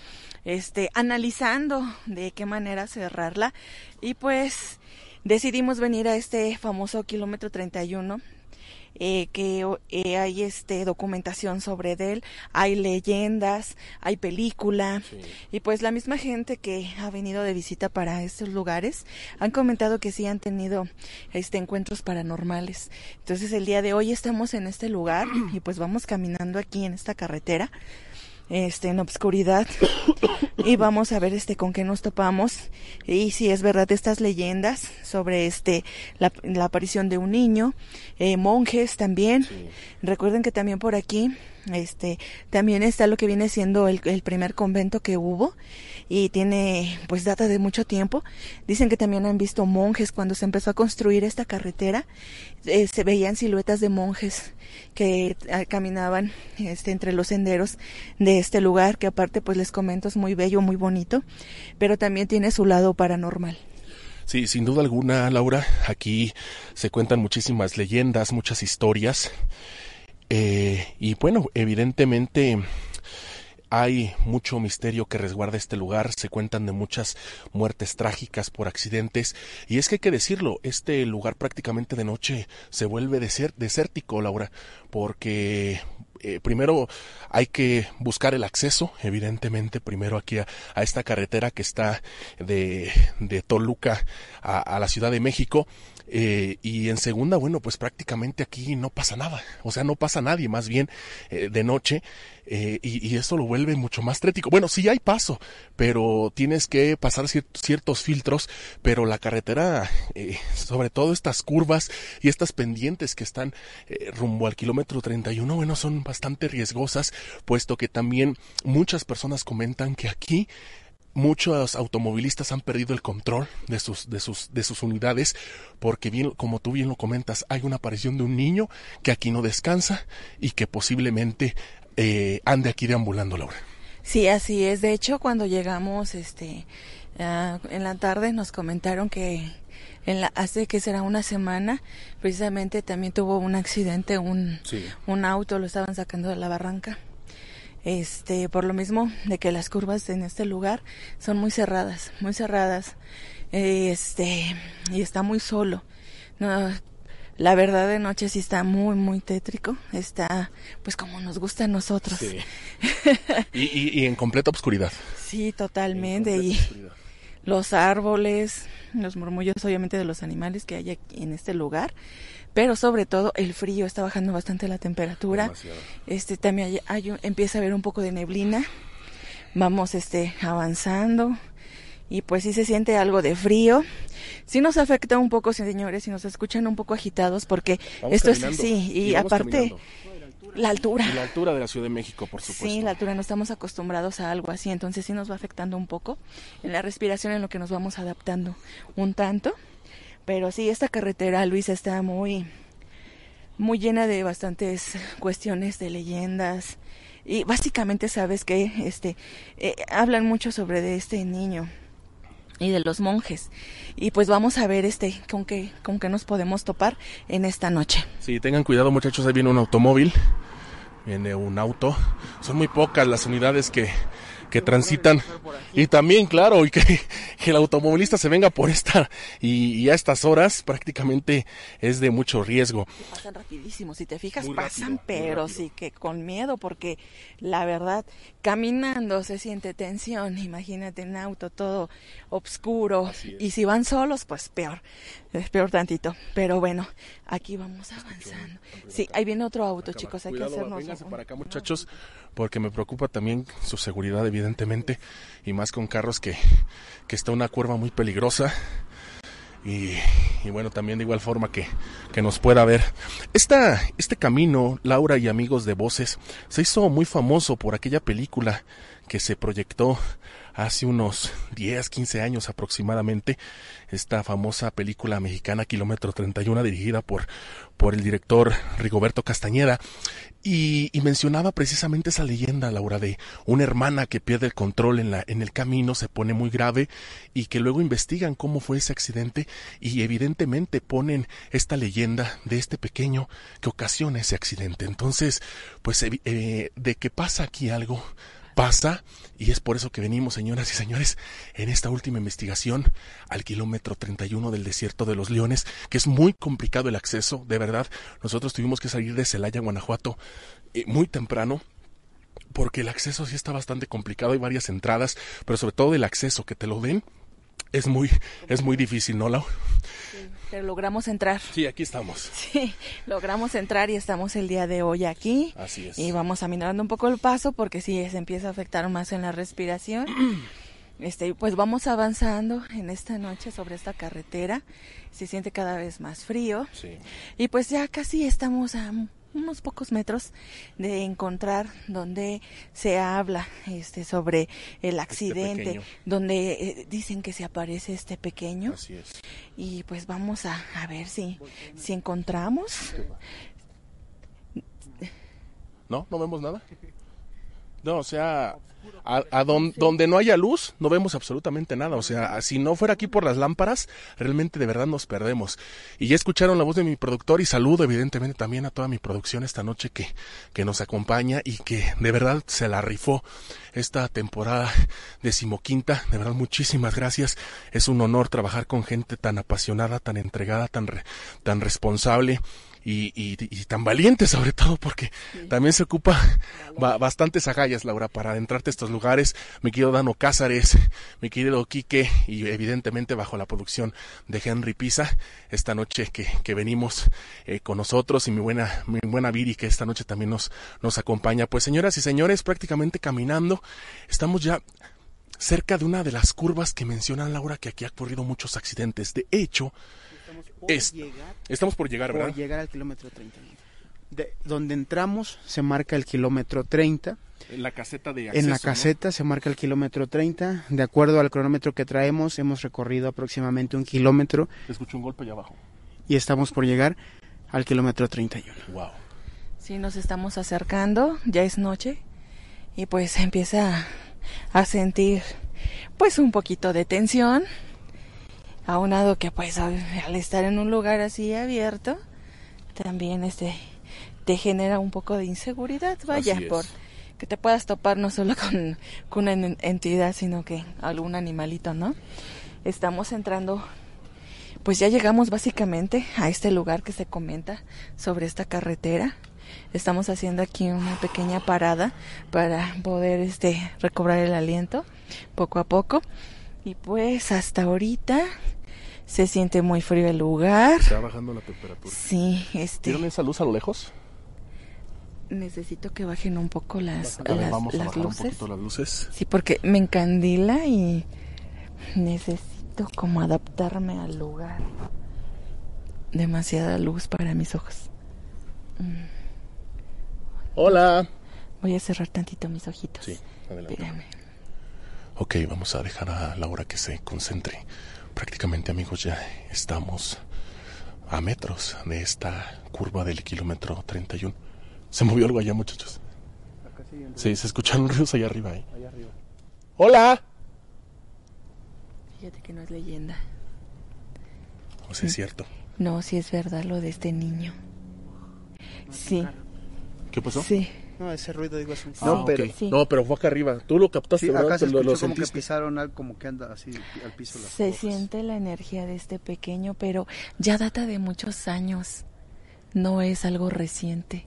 este analizando de qué manera cerrarla y pues decidimos venir a este famoso kilómetro 31 eh, que eh, hay este documentación sobre él, hay leyendas, hay película. Y pues la misma gente que ha venido de visita para estos lugares han comentado que sí han tenido este encuentros paranormales. Entonces el día de hoy estamos en este lugar y pues vamos caminando aquí en esta carretera este en obscuridad y vamos a ver este con qué nos topamos. Y si es verdad estas leyendas sobre este la, aparición de un niño eh, monjes también. Recuerden que también por aquí este también está lo que viene siendo el, el primer convento que hubo y tiene pues data de mucho tiempo. Dicen que también han visto monjes cuando se empezó a construir esta carretera, eh, se veían siluetas de monjes que ah, caminaban este, entre los senderos de este lugar, que aparte pues les comento es muy bello, muy bonito, pero también tiene su lado paranormal. Sí, sin duda alguna, Laura, aquí se cuentan muchísimas leyendas, muchas historias. Eh, y bueno, evidentemente hay mucho misterio que resguarda este lugar, se cuentan de muchas muertes trágicas por accidentes y es que hay que decirlo, este lugar prácticamente de noche se vuelve desértico, Laura, porque eh, primero hay que buscar el acceso, evidentemente, primero aquí a, esta carretera que está de, de Toluca a, a, la Ciudad de México. Eh, y en segunda, bueno, pues prácticamente aquí no pasa nada, o sea, no pasa nadie, más bien eh, de noche, eh, y, eso lo vuelve mucho más trético. Bueno, sí hay paso, pero tienes que pasar ciertos filtros, pero la carretera, sobre todo estas curvas y estas pendientes que están rumbo al kilómetro 31, bueno, son bastante riesgosas, puesto que también muchas personas comentan que aquí muchos automovilistas han perdido el control de sus, de sus, de sus unidades porque bien, como tú bien lo comentas, hay una aparición de un niño que aquí no descansa y que posiblemente eh, ande aquí deambulando, Laura. Sí, así es. De hecho, cuando llegamos, este, ah, en la tarde nos comentaron que en la, hace que será una semana, precisamente también tuvo un accidente, un, un auto lo estaban sacando de la barranca este por lo mismo de que las curvas en este lugar son muy cerradas muy cerradas este y está muy solo. No, la verdad de noche sí está muy muy tétrico está pues como nos gusta a nosotros. Y, y, en completa oscuridad. Sí totalmente y los árboles, los murmullos obviamente de los animales que hay aquí en este lugar, pero sobre todo el frío está bajando bastante la temperatura. Este también hay, empieza a haber un poco de neblina. Vamos este avanzando y pues sí se siente algo de frío. Sí nos afecta un poco, señores, y nos escuchan un poco agitados porque esto es sí y, aparte la altura. la altura de la Ciudad de México, por supuesto. Sí, la altura, no estamos acostumbrados a algo así, entonces sí nos va afectando un poco en la respiración, en lo que nos vamos adaptando un tanto. Pero sí, esta carretera, Luis, está muy, muy llena de bastantes cuestiones de leyendas. Y básicamente, sabes que este, eh, hablan mucho sobre de este niño y de los monjes. Y pues vamos a ver este con qué con qué nos podemos topar en esta noche. Sí, tengan cuidado, muchachos, ahí viene un automóvil. Viene un auto. Son muy pocas las unidades que que transitan. Y también claro y que, el automovilista se venga por esta y, a estas horas prácticamente es de mucho riesgo. Pasan rapidísimo si te fijas pasan pero sí que con miedo porque la verdad caminando se siente tensión imagínate en auto todo oscuro y si van solos pues peor es peor tantito pero bueno aquí vamos avanzando. Sí ahí viene otro auto chicos hay que hacernos para acá muchachos porque me preocupa también su seguridad evidentemente y más con carros que, que está una curva muy peligrosa. Y, bueno, también de igual forma que, que nos pueda ver. Esta, este camino, Laura y amigos de voces, se hizo muy famoso por aquella película que se proyectó hace unos 10, 15 años aproximadamente, esta famosa película mexicana Kilómetro 31 dirigida por, por el director Rigoberto Castañeda y, mencionaba precisamente esa leyenda, Laura, de una hermana que pierde el control en, la, en el camino, se pone muy grave y que luego investigan cómo fue ese accidente y evidentemente ponen esta leyenda de este pequeño que ocasiona ese accidente. Entonces, pues eh, de que pasa aquí algo, pasa y es por eso que venimos, señoras y señores, en esta última investigación al kilómetro 31 del desierto de los Leones, que es muy complicado el acceso, de verdad. Nosotros tuvimos que salir de Celaya, Guanajuato, eh, muy temprano porque el acceso sí está bastante complicado, hay varias entradas, pero sobre todo el acceso que te lo den es muy es muy difícil, ¿no, Lau? Pero logramos entrar. Sí, aquí estamos. Sí, logramos entrar y estamos el día de hoy aquí. Así es. Y vamos aminorando un poco el paso porque sí se empieza a afectar más en la respiración. Este, pues vamos avanzando en esta noche sobre esta carretera. Se siente cada vez más frío. Sí. Y pues ya casi estamos a unos pocos metros de encontrar donde se habla este sobre el este accidente donde eh, dicen que se aparece este pequeño. Así es. y pues vamos a, a ver si si encontramos. No no vemos nada no o sea a, donde no haya luz no vemos absolutamente nada. O sea, si no fuera aquí por las lámparas, realmente de verdad nos perdemos. Y ya escucharon la voz de mi productor y saludo evidentemente también a toda mi producción esta noche que, que nos acompaña y que de verdad se la rifó esta temporada decimoquinta. De verdad, muchísimas gracias. Es un honor trabajar con gente tan apasionada, tan entregada, tan, tan responsable y, y, tan valiente sobre todo porque también se ocupa bastantes agallas, Laura, para adentrarte a estos lugares. Mi querido Dano Cázares, mi querido Quique y evidentemente bajo la producción de Henry Pisa, esta noche que, que venimos eh, con nosotros y mi buena, mi buena Viri que esta noche también nos, nos acompaña. Pues señoras y señores, prácticamente caminando, estamos ya cerca de una de las curvas que menciona Laura que aquí ha ocurrido muchos accidentes. De hecho, estamos por llegar, ¿verdad? Por llegar al kilómetro 30. De, donde entramos se marca el kilómetro 30. En la caseta de acceso, En la caseta se marca el kilómetro 30. De acuerdo al cronómetro que traemos, hemos recorrido aproximadamente un kilómetro. Escucho un golpe allá abajo. Y estamos por llegar al kilómetro 31. Wow. Sí, nos estamos acercando, ya es noche. Y pues empieza a sentir pues un poquito de tensión aunado que pues al, estar en un lugar así abierto también este te genera un poco de inseguridad vaya por que te puedas topar no solo con, con, una entidad sino que algún animalito no estamos entrando pues ya llegamos básicamente a este lugar que se comenta sobre esta carretera. Estamos haciendo aquí una pequeña parada para poder este recobrar el aliento poco a poco. Y pues hasta ahorita se siente muy frío el lugar. Está bajando la temperatura. Sí, este. ¿Vieron esa luz a lo lejos? Necesito que bajen un poco las, ver, las, vamos a las bajar un luces. poquito las luces. Sí, porque me encandila y necesito como adaptarme al lugar. Demasiada luz para mis ojos. Mm, Hola. Voy a cerrar tantito mis ojitos. Sí, adelante. Espérame. Ok, vamos a dejar a Laura que se concentre. Prácticamente, amigos, ya estamos a metros de esta curva del kilómetro 31. ¿Se movió algo allá, muchachos? Sí, se escuchan ruidos allá arriba. ¿eh? ¡Hola! Fíjate que no es leyenda. O sea, es cierto. No, sí es verdad lo de este niño. Sí. ¿Qué pasó? Sí. No, ese ruido digo es un... Ah, ok. No, pero fue acá arriba. Tú lo captaste, Sí, ¿verdad? acá se Lo- lo escuchó como que sentiste. pisaron algo como que anda así al piso las Se siente la energía de este pequeño, pero ya data de muchos años. No es algo reciente.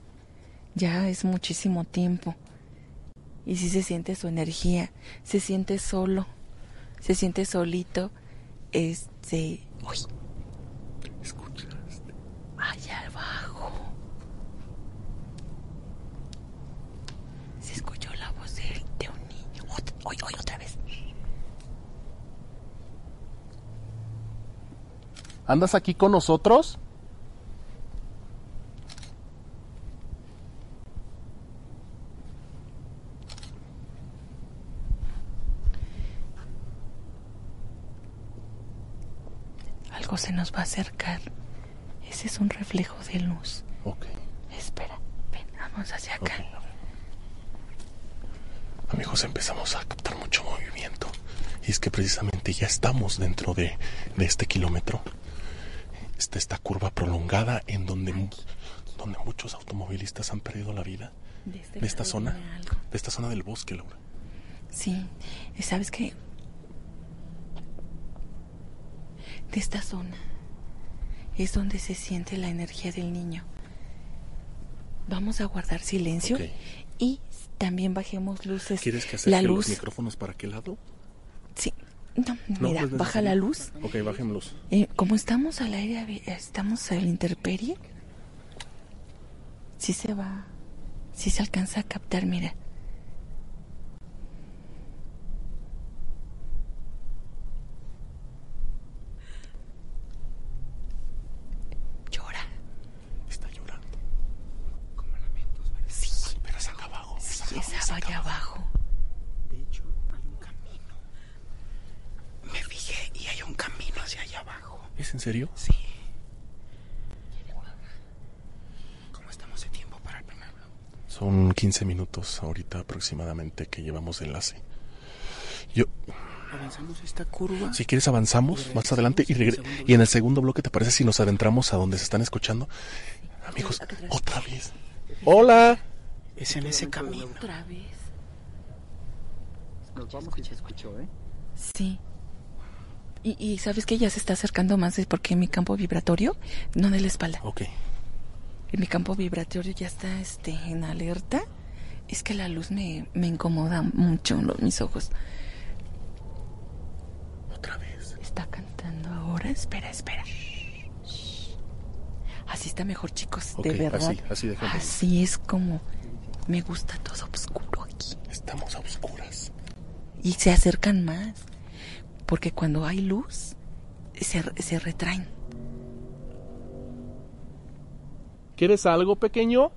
Ya es muchísimo tiempo. Y sí se siente su energía. Se siente solo. Se siente solito. Este. Uy. ¿Escuchaste? Allá abajo. Se escuchó la voz de, de un niño. Ot- Hoy, hoy, otra vez. ¿Andas aquí con nosotros? Algo se nos va a acercar. Ese es un reflejo de luz. Ok. Espera, ven, vamos hacia acá. Amigos, empezamos a captar mucho movimiento. Y es que precisamente ya estamos dentro de, de este kilómetro. Está esta curva prolongada en donde, donde muchos automovilistas han perdido la vida. De este De esta zona. De esta zona del bosque, Laura. Sí, sabes qué? De esta zona es donde se siente la energía del niño. Vamos a guardar silencio y también bajemos luces. ¿Quieres que acerque la los luz? micrófonos para qué lado? Sí. No, No, mira, pues, baja la luz. Ok, bajémoslos. Eh, como estamos al aire, estamos a la intemperie, sí se va, sí se alcanza a captar, mira. Llora. Está llorando. Sí, Pero es acá sí, esa va allá abajo. De hecho, hay un camino. Me fijé y hay un camino hacia allá abajo. ¿Es en serio? Sí. ¿Cómo estamos de tiempo para el primer bloque? Son 15 minutos ahorita aproximadamente que llevamos de enlace. Yo, Avanzamos esta curva. si quieres avanzamos más adelante y, regre- y en el segundo bloque te parece si nos adentramos a donde se están escuchando. Amigos, otra vez. Hola. Es en ese camino. Otra vez. Nos vamos y se escuchó, ¿eh? Sí. Y, y sabes que ya se está acercando más es porque mi campo vibratorio, no de la espalda. Ok. Mi campo vibratorio ya está este, en alerta. Es que la luz me, me incomoda mucho en los- mis ojos. Otra vez. Está cantando ahora. Espera, espera. Shh. Así está mejor, chicos. De verdad. así, así. Así es como me gusta todo oscuro aquí. Estamos a oscuras. Y se acercan más. Porque cuando hay luz, se, se retraen. ¿Quieres algo pequeño?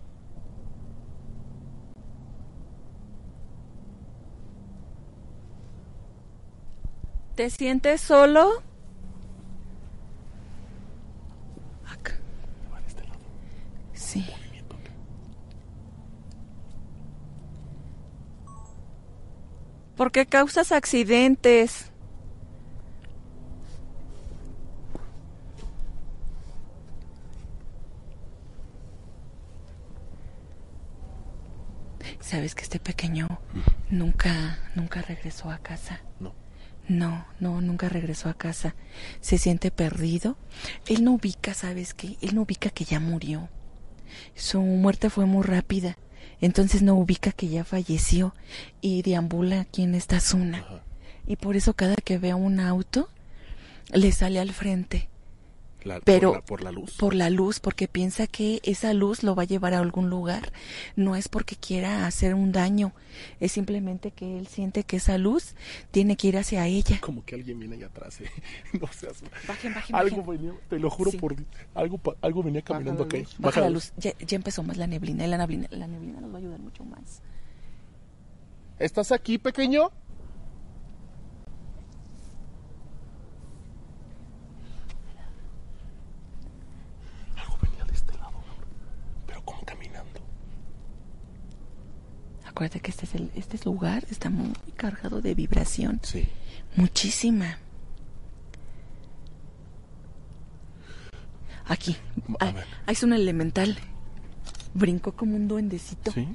¿Te sientes solo? Acá. Sí. ¿Por qué causas accidentes? Sabes que este pequeño nunca, nunca regresó a casa. No. No, no, nunca regresó a casa. Se siente perdido. Él no ubica, ¿sabes qué? Él no ubica que ya murió. Su muerte fue muy rápida. Entonces no ubica que ya falleció y deambula aquí en esta zona. y por eso cada que ve un auto le sale al frente. La- por pero la- por la luz. por la luz, porque piensa que esa luz lo va a llevar a algún lugar. No es porque quiera hacer un daño, es simplemente que él siente que esa luz tiene que ir hacia ella. Como que alguien viene allá atrás, ¿eh? No seas... Bajen, bajen, Algo bajen. venía, te lo juro Sí. por... Algo, algo venía caminando acá. Baja, la luz, Ya, ya empezó más la neblina, y la neblina, la neblina nos va a ayudar mucho más. ¿Estás aquí, pequeño? Algo venía de este lado, pero como caminando. Acuérdate que este, es el, este lugar está muy cargado de vibración. Sí. Muchísima. Aquí. A ver. ahí es un elemental. Brincó como un duendecito. Sí.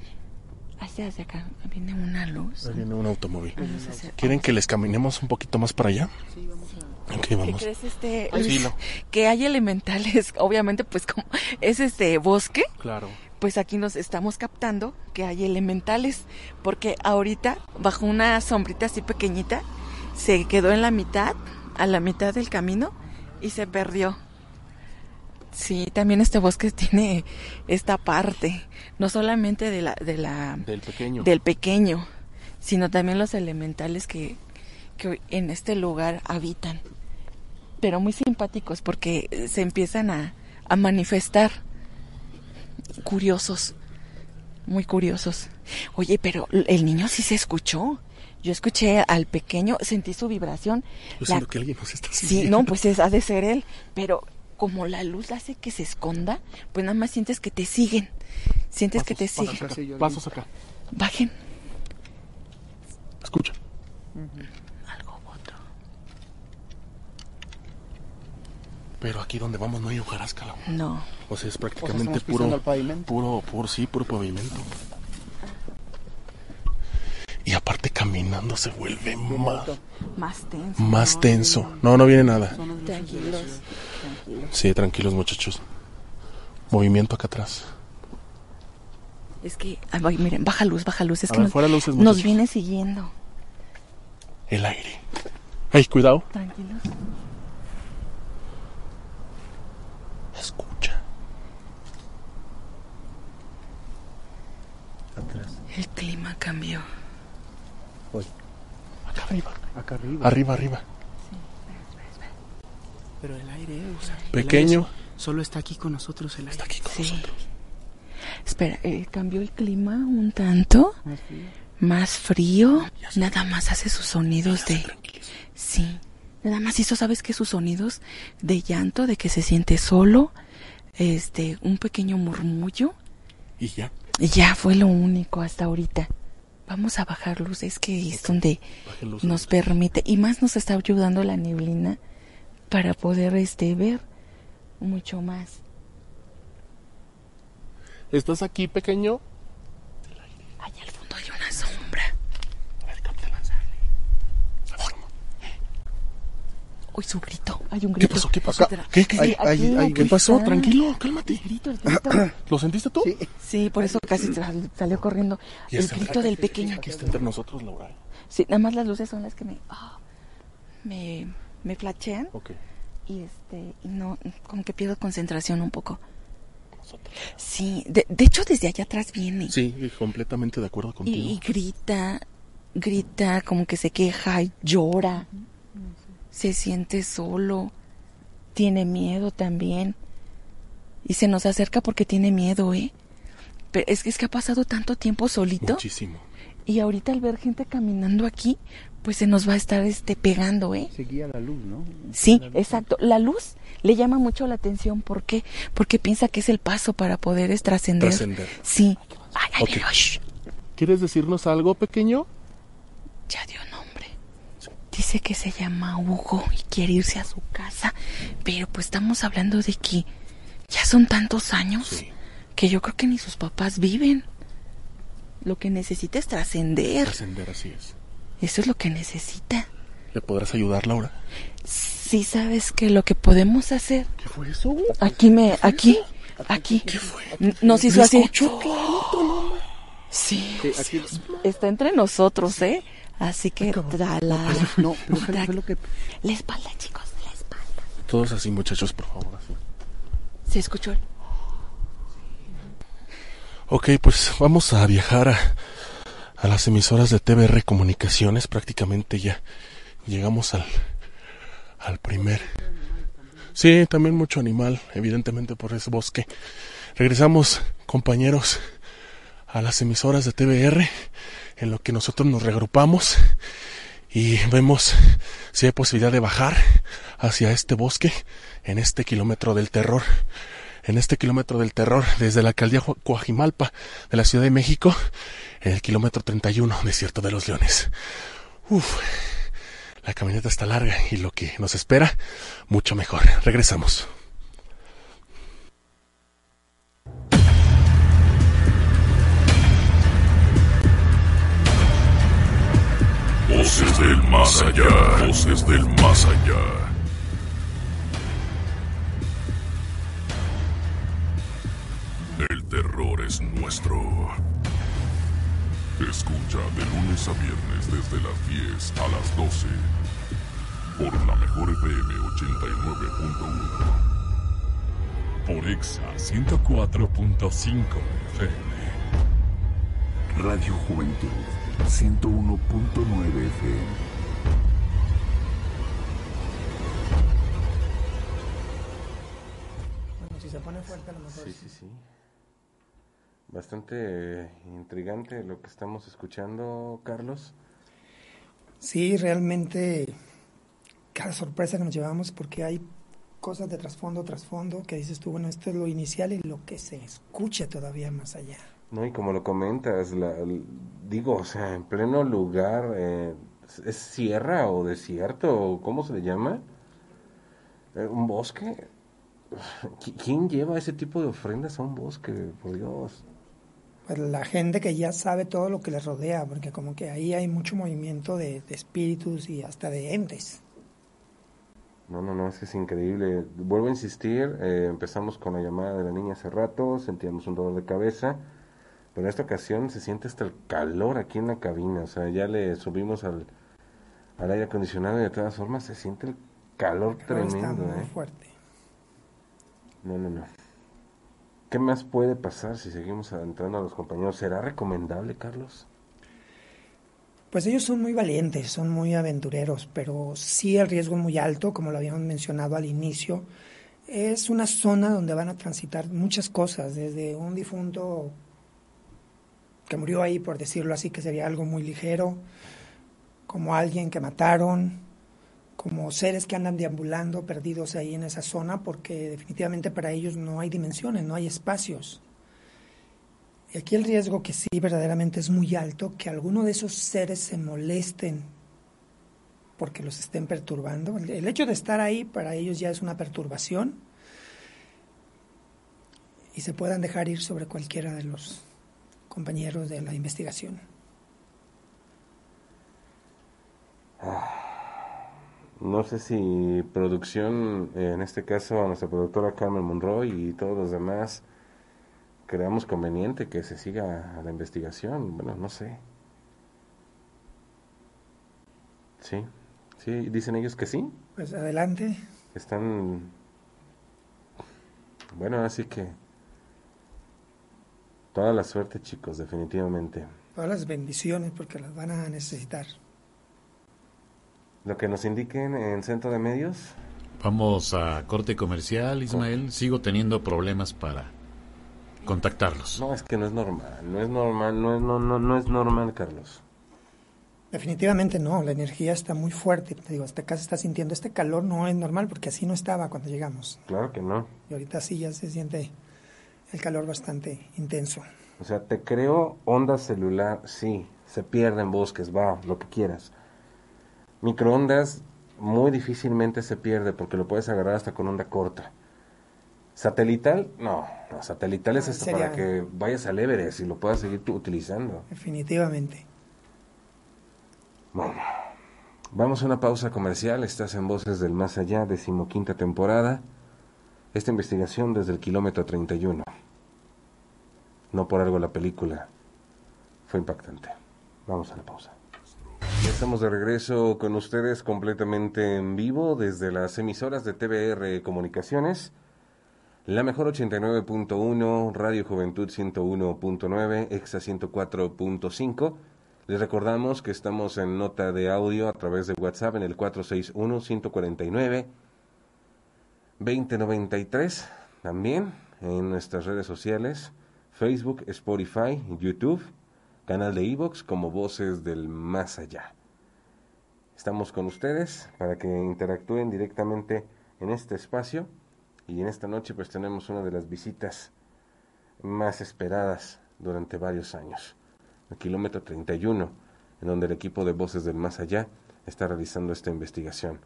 Hacia, hacia acá viene una luz. Ahí viene un automóvil. Vamos ¿Quieren que les caminemos un poquito más para allá? Sí, vamos a... Ok, ¿Qué vamos. crees este? Sí, Luis? no. Que hay elementales, obviamente pues como es este bosque, Claro. Pues aquí nos estamos captando que hay elementales, porque ahorita bajo una sombrita así pequeñita se quedó en la mitad, a la mitad del camino y se perdió. Sí, también este bosque tiene esta parte, no solamente de la de la Del pequeño. del pequeño, sino también los elementales que, que en este lugar habitan. Pero muy simpáticos porque se empiezan a, a manifestar curiosos, muy curiosos. Oye, pero el niño sí se escuchó. Yo escuché al pequeño, sentí su vibración. Yo La- que alguien nos está Sí, no, pues es, ha de ser él. Pero como la luz hace que se esconda, pues nada más sientes que te siguen. Sientes que te Pasos siguen. acá, Pasos acá. Bajen. Escucha. Algo Pero aquí donde vamos no hay hojarasca. Laura. No. O sea, es O sea, prácticamente estamos pisando puro, puro, puro, sí, puro pavimento. Y aparte caminando se vuelve más, Más tenso. más ¿no? tenso. No, no viene nada. Tranquilos. Tranquilos. Sí, tranquilos muchachos. Movimiento acá atrás. Es que, ay, miren, baja luz, baja luz. Es A que ver, nos, fuera luces, nos viene siguiendo. El aire. Ay, cuidado. Tranquilos. Escucha. Atrás. El cambió. Acá arriba. Acá arriba. Arriba, arriba. Pero el aire, o sea, el Pequeño. aire solo está aquí con nosotros el aire. Está aquí con Sí. nosotros. Espera, eh, cambió el clima un tanto. Más frío. Más frío. Nada más hace sus sonidos de... Sí. Nada más hizo, ¿sabes qué? Sus sonidos de llanto, de que se siente solo. Este, un pequeño murmullo. Y ya. Y ya fue lo único hasta ahorita. Vamos a bajar luz, es que es donde nos permite y más nos está ayudando la neblina para poder este ver mucho más. ¿Estás aquí, pequeño? Allá al fondo hay una sombra. A ver, cáptala. Uy, su grito. Hay un ¿Qué grito. pasó? ¿Qué pasó? ¿Qué, qué, Sí, qué? aquí, ay, aquí ¿Qué pasó? Tranquilo, cálmate. El grito, el grito. ¿Lo sentiste tú? Sí. Sí, por eso casi sal- salió corriendo. Y El está- grito del pequeño. Aquí está entre nosotros, Laura. Sí, nada más las luces son las que me ah, me, me flashean Ok. y este y no como que pierdo concentración un poco. Sí, de, de hecho desde allá atrás viene. Sí, completamente de acuerdo y, contigo. y grita, grita, como que se queja, y llora, se siente solo, tiene miedo también. Y se nos acerca porque tiene miedo, ¿eh? Pero es que, es que ha pasado tanto tiempo solito Muchísimo. y ahorita al ver gente caminando aquí, pues se nos va a estar este pegando, ¿eh? Seguía la luz, ¿no? Sí, La luz. exacto. La luz le llama mucho la atención. ¿Por qué? Porque piensa que es el paso para poder es trascender. Trascender. Sí. Ay, ay. ¿Quieres decirnos algo, pequeño? Ya dio nombre. Dice que se llama Hugo y quiere irse a su casa. Pero pues estamos hablando de que ya son tantos años Sí. que yo creo que ni sus papás viven. Lo que necesita es trascender. Trascender, así es. Eso es lo que necesita. ¿Le podrás ayudar, Laura? Sí sabes que lo que podemos hacer. ¿Qué fue eso? Aquí me, aquí, aquí. ¿Qué fue? Nos hizo ¿Lo así. Sí. Sí, aquí Está entre nosotros, ¿eh? Así que la, no, pero lo que... la espalda, chicos, la espalda. Todos así, muchachos, por favor. Así. ¿Se escuchó? Ok, pues vamos a viajar a, a las emisoras de TVR Comunicaciones. Prácticamente ya llegamos al, al primer. Sí, también mucho animal, evidentemente por ese bosque. Regresamos, compañeros, a las emisoras de TVR, en lo que nosotros nos reagrupamos y vemos si hay posibilidad de bajar hacia este bosque, en este kilómetro del terror. En este kilómetro del terror, desde la alcaldía Coajimalpa de la Ciudad de México, en el kilómetro 31, Desierto de los Leones. Uf, la camioneta está larga y lo que nos espera, mucho mejor. Regresamos. Voces del más allá. Voces del más allá. El terror es nuestro. Escucha de lunes a viernes desde las 10 a las 12 por la mejor FM 89.1 por Exa 104.5 FM. Radio Juventud 101.9 FM. Bueno, si se pone fuerte a lo mejor. Sí, sí, sí. Bastante intrigante lo que estamos escuchando, Carlos. Sí, realmente cada sorpresa que nos llevamos porque hay cosas de trasfondo, trasfondo, que dices tú, bueno, esto es lo inicial y lo que se escucha todavía más allá. No, y como lo comentas, la, digo, o sea, en pleno lugar, eh, ¿es sierra o desierto? o ¿Cómo se le llama? Eh, ¿Un bosque? ¿Quién lleva ese tipo de ofrendas a un bosque? Por Dios. Pues la gente que ya sabe todo lo que les rodea, porque como que ahí hay mucho movimiento de, de espíritus y hasta de entes. No, no, no, es que es increíble. Vuelvo a insistir, eh, empezamos con la llamada de la niña hace rato, sentíamos un dolor de cabeza, pero en esta ocasión se siente hasta el calor aquí en la cabina, o sea, ya le subimos al, al aire acondicionado y de todas formas se siente el calor Pero está tremendo. muy ¿eh? fuerte. No, no, no. ¿Qué más puede pasar si seguimos adentrando a los compañeros? ¿Será recomendable, Carlos? Pues ellos son muy valientes, son muy aventureros, pero sí el riesgo es muy alto, como lo habíamos mencionado al inicio. Es una zona donde van a transitar muchas cosas, desde un difunto que murió ahí, por decirlo así, que sería algo muy ligero, como alguien que mataron, como seres que andan deambulando perdidos ahí en esa zona, porque definitivamente para ellos no hay dimensiones, no hay espacios. Y aquí el riesgo que sí verdaderamente es muy alto, que alguno de esos seres se molesten porque los estén perturbando. El- hecho de estar ahí para ellos ya es una perturbación y se puedan dejar ir sobre cualquiera de los compañeros de la investigación. No sé si producción, eh, en este caso a nuestra productora Carmen Monroy y todos los demás, creamos conveniente que se siga la investigación. Bueno, no sé. Sí, sí, dicen ellos que sí. Pues adelante. Están... Bueno, así que... Toda la suerte, chicos, definitivamente. Todas las bendiciones porque las van a necesitar. Lo que nos indiquen en Centro de Medios. Vamos a corte comercial, Ismael. Sigo teniendo problemas para contactarlos. No, es que no es normal, no es normal, no es, no, no, no es normal, Carlos. Definitivamente no, la energía está muy fuerte. Te digo, hasta acá se está sintiendo este calor, no es normal porque así no estaba cuando llegamos. Claro que no. Y ahorita sí ya se siente el calor bastante intenso. O sea, te creo onda celular, sí, se pierde en bosques, va, lo que quieras. Microondas muy difícilmente se pierde porque lo puedes agarrar hasta con onda corta. Satelital, no, no satelital es hasta para que vayas al Everest y lo puedas seguir tú utilizando. Definitivamente. Bueno, vamos a una pausa comercial. Estás en Voces del Más Allá, decimoquinta temporada. Esta investigación desde el kilómetro 31. No por algo la película fue impactante. Vamos a la pausa. Estamos de regreso con ustedes completamente en vivo desde las emisoras de TBR Comunicaciones, la mejor 89.1, Radio Juventud 101.9, EXA 104.5. Les recordamos que estamos en nota de audio a través de WhatsApp en el 461-149-2093. También en nuestras redes sociales, Facebook, Spotify, YouTube, canal de Evox como Voces del Más Allá. Estamos con ustedes para que interactúen directamente en este espacio y en esta noche pues tenemos una de las visitas más esperadas durante varios años, el kilómetro 31, en donde el equipo de Voces del Más Allá está realizando esta investigación.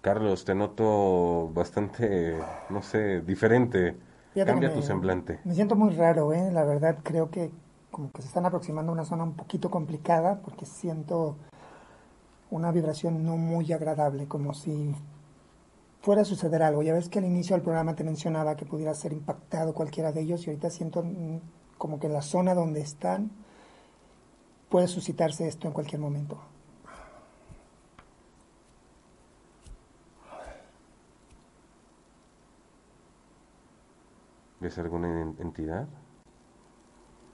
Carlos, te noto bastante, no sé, diferente. Cambia tu semblante. Me siento muy raro, ¿eh? La verdad creo que como que se están aproximando a una zona un poquito complicada porque siento una vibración no muy agradable, como si fuera a suceder algo. Ya ves que al inicio del programa te mencionaba que pudiera ser impactado cualquiera de ellos y ahorita siento como que en la zona donde están puede suscitarse esto en cualquier momento. ¿Es alguna entidad?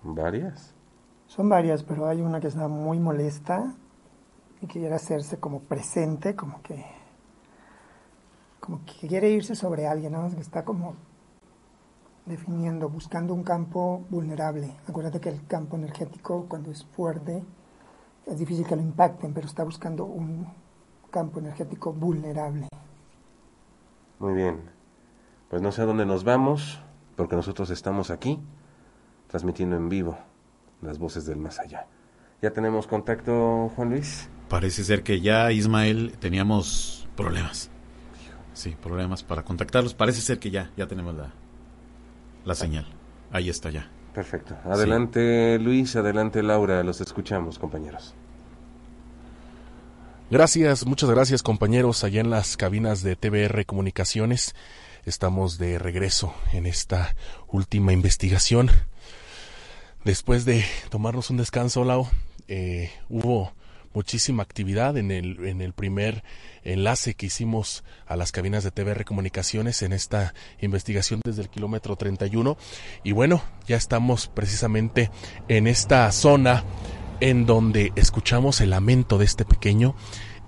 ¿Varias? Son varias, pero hay una que está muy molesta y quiere hacerse como presente, como que como que quiere irse sobre alguien, ¿no? que está como definiendo, buscando un campo vulnerable. Acuérdate que el campo energético cuando es fuerte es difícil que lo impacten, pero está buscando un campo energético vulnerable. Muy bien. Pues no sé a dónde nos vamos, porque nosotros estamos aquí transmitiendo en vivo las voces del más allá. ¿Ya tenemos contacto, Juan Luis? Parece ser que ya, Ismael, teníamos problemas. Sí, problemas para contactarlos. Parece ser que ya, ya tenemos la, la señal. Ahí está ya. Perfecto. Adelante Luis, adelante Laura, los escuchamos, compañeros. Gracias, muchas gracias compañeros allá en las cabinas de TBR Comunicaciones. Estamos de regreso en esta última investigación Después de tomarnos un descanso, Lau, eh, hubo muchísima actividad en el, en el primer enlace que hicimos a las cabinas de TVR Comunicaciones en esta investigación desde el kilómetro 31. Y bueno, ya estamos precisamente en esta zona en donde escuchamos el lamento de este pequeño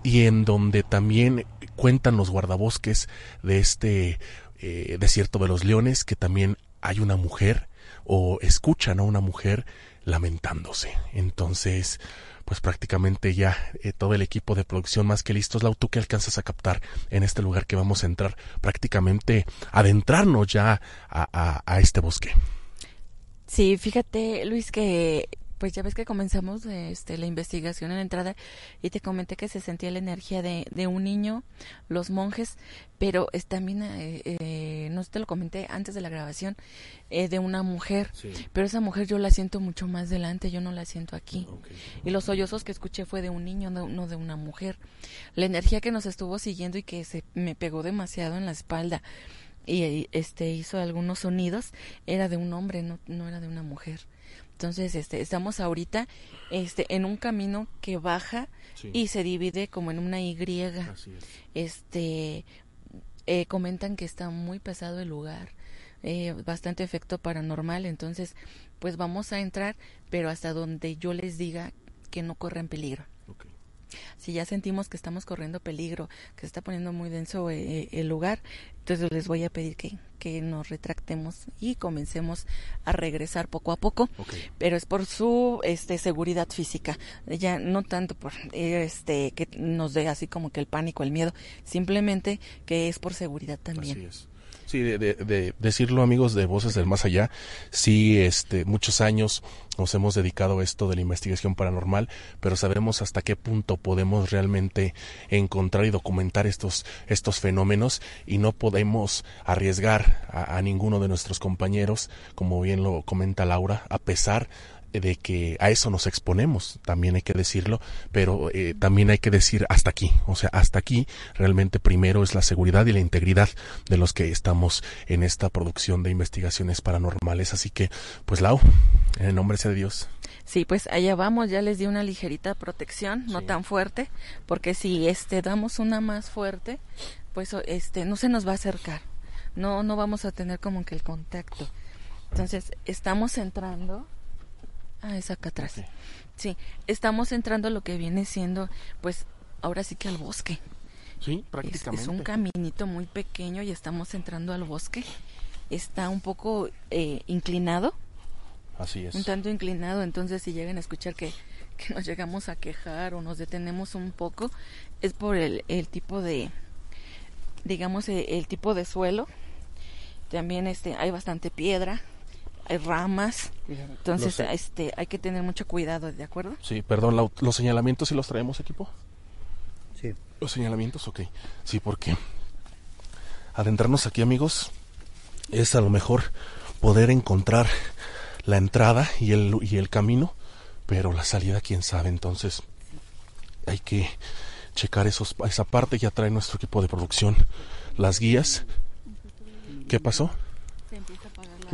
y en donde también cuentan los guardabosques de este eh, desierto de los leones que también hay una mujer o escuchan a una mujer lamentándose. Entonces, pues prácticamente ya eh, todo el equipo de producción más que listos, Lau, ¿tú que alcanzas a captar en este lugar que vamos a entrar? Prácticamente adentrarnos ya a, a este bosque. Sí, fíjate, Luis, que pues ya ves que comenzamos este, la investigación en la entrada y te comenté que se sentía la energía de, de un niño, los monjes, pero es también, eh, eh, no te lo comenté antes de la grabación, eh, de una mujer, pero esa mujer yo la siento mucho más delante, yo no la siento aquí. Y los sollozos que escuché fue de un niño, no, de una mujer. La energía que nos estuvo siguiendo y que se me pegó demasiado en la espalda y este hizo algunos sonidos era de un hombre, no, no era de una mujer. Entonces, este, estamos ahorita este, en un camino que baja y se divide como en una Y. Este, eh, comentan que está muy pesado el lugar, eh, bastante efecto paranormal, entonces, pues vamos a entrar, pero hasta donde yo les diga que no corren peligro si ya sentimos que estamos corriendo peligro, que se está poniendo muy denso eh, eh, el lugar, entonces les voy a pedir que, que nos retractemos y comencemos a regresar poco a poco, pero es por su este seguridad física, ya no tanto por este que nos dé así como que el pánico, el miedo, simplemente que es por seguridad también. Sí, de, de, decirlo amigos de Voces del Más Allá, sí, este, muchos años nos hemos dedicado a esto de la investigación paranormal, pero sabemos hasta qué punto podemos realmente encontrar y documentar estos, estos fenómenos y no podemos arriesgar a, a ninguno de nuestros compañeros, como bien lo comenta Laura, a pesar de que a eso nos exponemos, también hay que decirlo, pero eh, también hay que decir hasta aquí, o sea, hasta aquí realmente primero es la seguridad y la integridad de los que estamos en esta producción de investigaciones paranormales, así que pues Lau, en el nombre sea de Dios. Sí, pues allá vamos, ya les di una ligerita protección, no tan fuerte, porque si este damos una más fuerte, pues este no se nos va a acercar. No no vamos a tener como que el contacto. Entonces, estamos entrando Ah, es acá atrás. Sí, estamos entrando a lo que viene siendo pues ahora sí que al bosque. Sí, prácticamente. Es, un caminito muy pequeño y estamos entrando al bosque. Está un poco eh, inclinado. Así es. Un tanto inclinado, entonces si llegan a escuchar que, nos llegamos a quejar o nos detenemos un poco, es por el, el tipo de, digamos, el, el, tipo de suelo. También este, hay bastante piedra, hay ramas. Entonces, este, hay que tener mucho cuidado, ¿de acuerdo? Sí, perdón, los señalamientos si los traemos equipo. Sí. Los señalamientos, ok. Sí, porque adentrarnos aquí, amigos, es a lo mejor poder encontrar la entrada y el, y el camino, pero la salida, quién sabe. Entonces, hay que checar esos, esa parte. Ya trae nuestro equipo de producción las guías. ¿Qué pasó?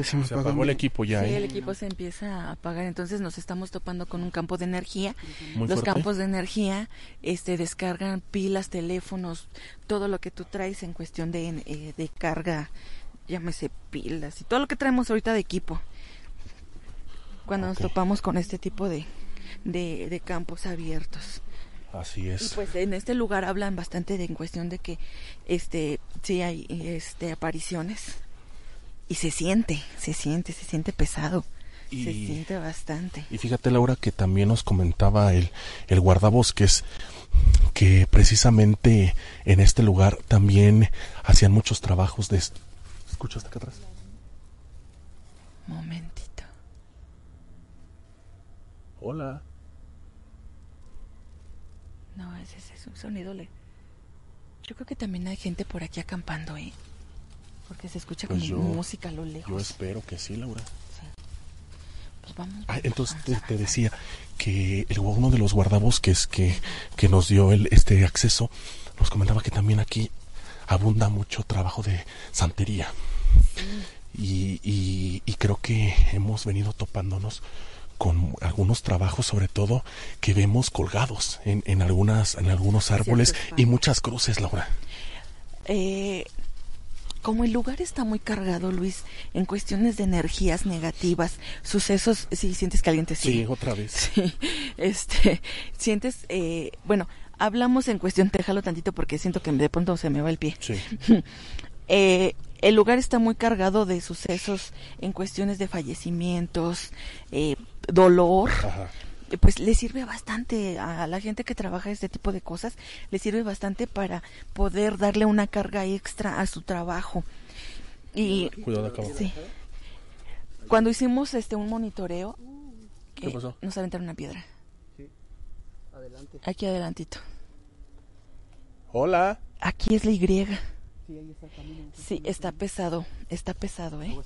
Se, apagó el equipo ya. Sí, ¿eh? el equipo se empieza a apagar, entonces nos estamos topando con un campo de energía. Los campos de energía este, descargan pilas, teléfonos, todo lo que tú traes en cuestión de, eh, de carga, llámese pilas y todo lo que traemos ahorita de equipo. Cuando nos topamos con este tipo de, de, de campos abiertos. Así es. Y pues en este lugar hablan bastante de en cuestión de que este sí hay este apariciones y se siente, se siente, se siente pesado. se siente bastante. Y fíjate, Laura, que también nos comentaba el, el guardabosques que precisamente en este lugar también hacían muchos trabajos de... ¿Escuchaste acá atrás? Momentito. Hola. No, ese, es un sonido. Le... Yo creo que también hay gente por aquí acampando, ¿eh? Porque se escucha pues como música a lo lejos. Yo espero que sí, Laura. Pues vamos. Ah, entonces te, decía que el, uno de los guardabosques que, que nos dio el, este acceso nos comentaba que también aquí abunda mucho trabajo de santería. Y, y, y, creo que hemos venido topándonos con algunos trabajos, sobre todo que vemos colgados en, en algunas en algunos árboles y muchas cruces, Laura. Eh, como el lugar está muy cargado, Luis, en cuestiones de energías negativas, sucesos, sí, sientes caliente, sí. Sí, otra vez. Sí, este, sientes, eh, bueno, hablamos en cuestión, déjalo tantito porque siento que de pronto se me va el pie. Sí. eh, el lugar está muy cargado de sucesos en cuestiones de fallecimientos, eh, dolor. Ajá pues le sirve bastante a la gente que trabaja este tipo de cosas, le sirve bastante para poder darle una carga extra a su trabajo. Y Cuidado acá sí. Cuando hicimos este un monitoreo, ¿Qué pasó? nos aventaron una piedra. Sí. Adelante. Aquí adelantito. Hola. Aquí es la Y. Sí, está pesado, está pesado, ¿eh?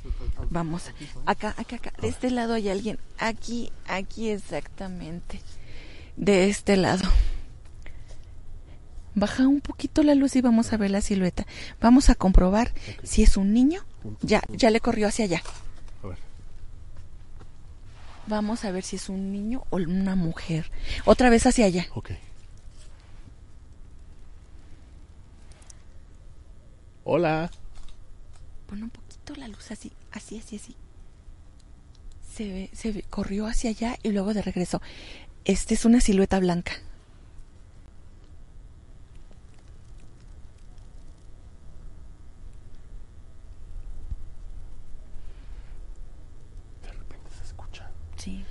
Vamos, acá, acá, acá, de este lado hay alguien, aquí, aquí exactamente, de este lado. Baja un poquito la luz y vamos a ver la silueta. Vamos a comprobar si es un niño. Ya, ya le corrió hacia allá. Vamos a ver si es un niño o una mujer. Otra vez hacia allá. Hola. Pon un poquito la luz así, así, así, así. Se ve, se ve, corrió hacia allá y luego de regreso. Esta es una silueta blanca. De repente se escucha. Sí,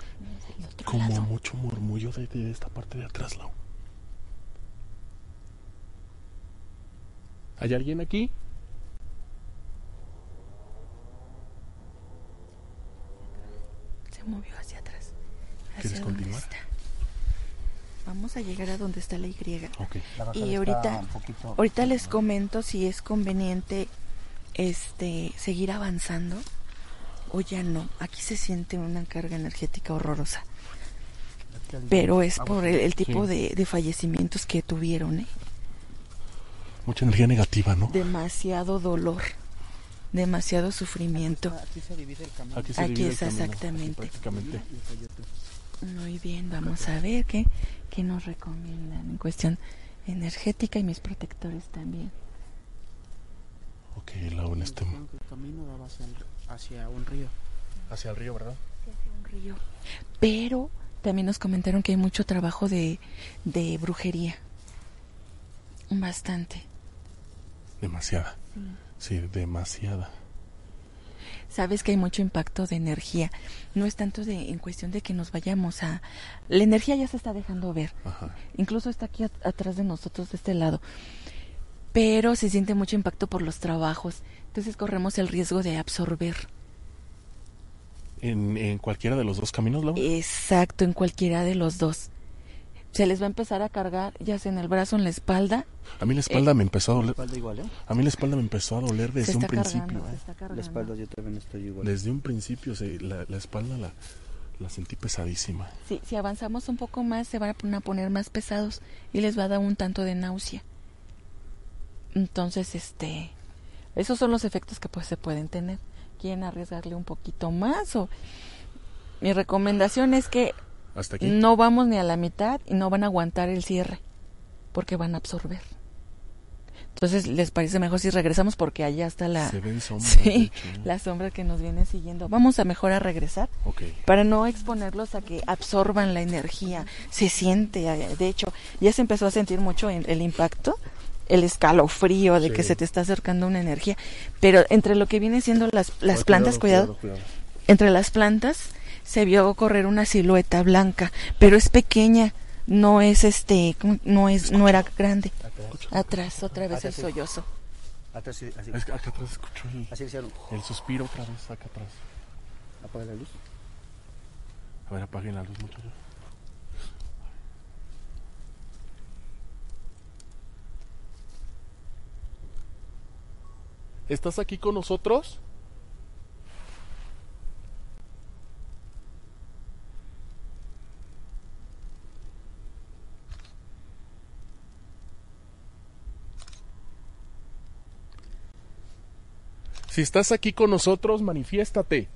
como mucho murmullo de, de, esta parte de atrás, Lau. ¿Hay alguien aquí? Se movió hacia atrás. Hacia ¿Quieres continuar? Está. Vamos a llegar a donde está la Y. Okay. Y ahorita, ahorita les comento si es conveniente este seguir avanzando o ya no. Aquí se siente una carga energética horrorosa. Pero es por el, el tipo sí. de, de, fallecimientos que tuvieron, ¿eh? Mucha energía negativa, ¿no? Demasiado dolor, demasiado sufrimiento. Aquí se divide el camino. Aquí, se Aquí divide es el camino, exactamente. prácticamente. Muy bien, vamos a ver qué, qué nos recomiendan en cuestión energética y mis protectores también. Ok, Lau, en este... El camino daba hacia, hacia un río. Hacia el río, ¿verdad? Hacia un río. Pero también nos comentaron que hay mucho trabajo de, de brujería. Bastante. Demasiada. Sí, demasiada. Sabes que hay mucho impacto de energía. No es tanto de en cuestión de que nos vayamos a... La energía ya se está dejando ver. Ajá. Incluso está aquí at- atrás de nosotros, de este lado. Pero se siente mucho impacto por los trabajos. Entonces corremos el riesgo de absorber. ¿En, en cualquiera de los dos caminos, Lau? Exacto, en cualquiera de los dos. Se les va a empezar a cargar, ya sea en el brazo, en la espalda. A mí la espalda Eh, me empezó a doler. espalda igual, ¿eh? A mí la espalda me empezó a doler Se desde un principio. cargando, se ¿eh? La espalda yo también estoy igual. Desde un principio se- la, la espalda la, la sentí pesadísima. Sí, si avanzamos un poco más, se van a poner más pesados y les va a dar un tanto de náusea. Entonces, este, esos son los efectos que pues se pueden tener. ¿Quieren arriesgarle un poquito más o mi recomendación es que Hasta aquí. no vamos ni a la mitad y no van a aguantar el cierre porque van a absorber. Entonces, ¿les parece mejor si regresamos? Porque allá está la... Se ven sombras, sombra que nos viene siguiendo. Vamos a mejor a regresar para no exponerlos a que absorban la energía. Se siente, eh, de hecho, ya se empezó a sentir mucho el impacto, el escalofrío de que se te está acercando una energía. Pero entre lo que viene siendo las, las plantas, cuidado, entre las plantas se vio correr una silueta blanca, pero es pequeña, no es este, no es, no era grande. Atrás, otra vez el sollozo. Atrás, sí, así. Es que acá atrás escucho el, Así hicieron. el suspiro otra vez, acá atrás. Apaga la luz. A ver, apaguen la luz, muchachos. ¿Estás aquí con nosotros? Si estás aquí con nosotros, manifiéstate.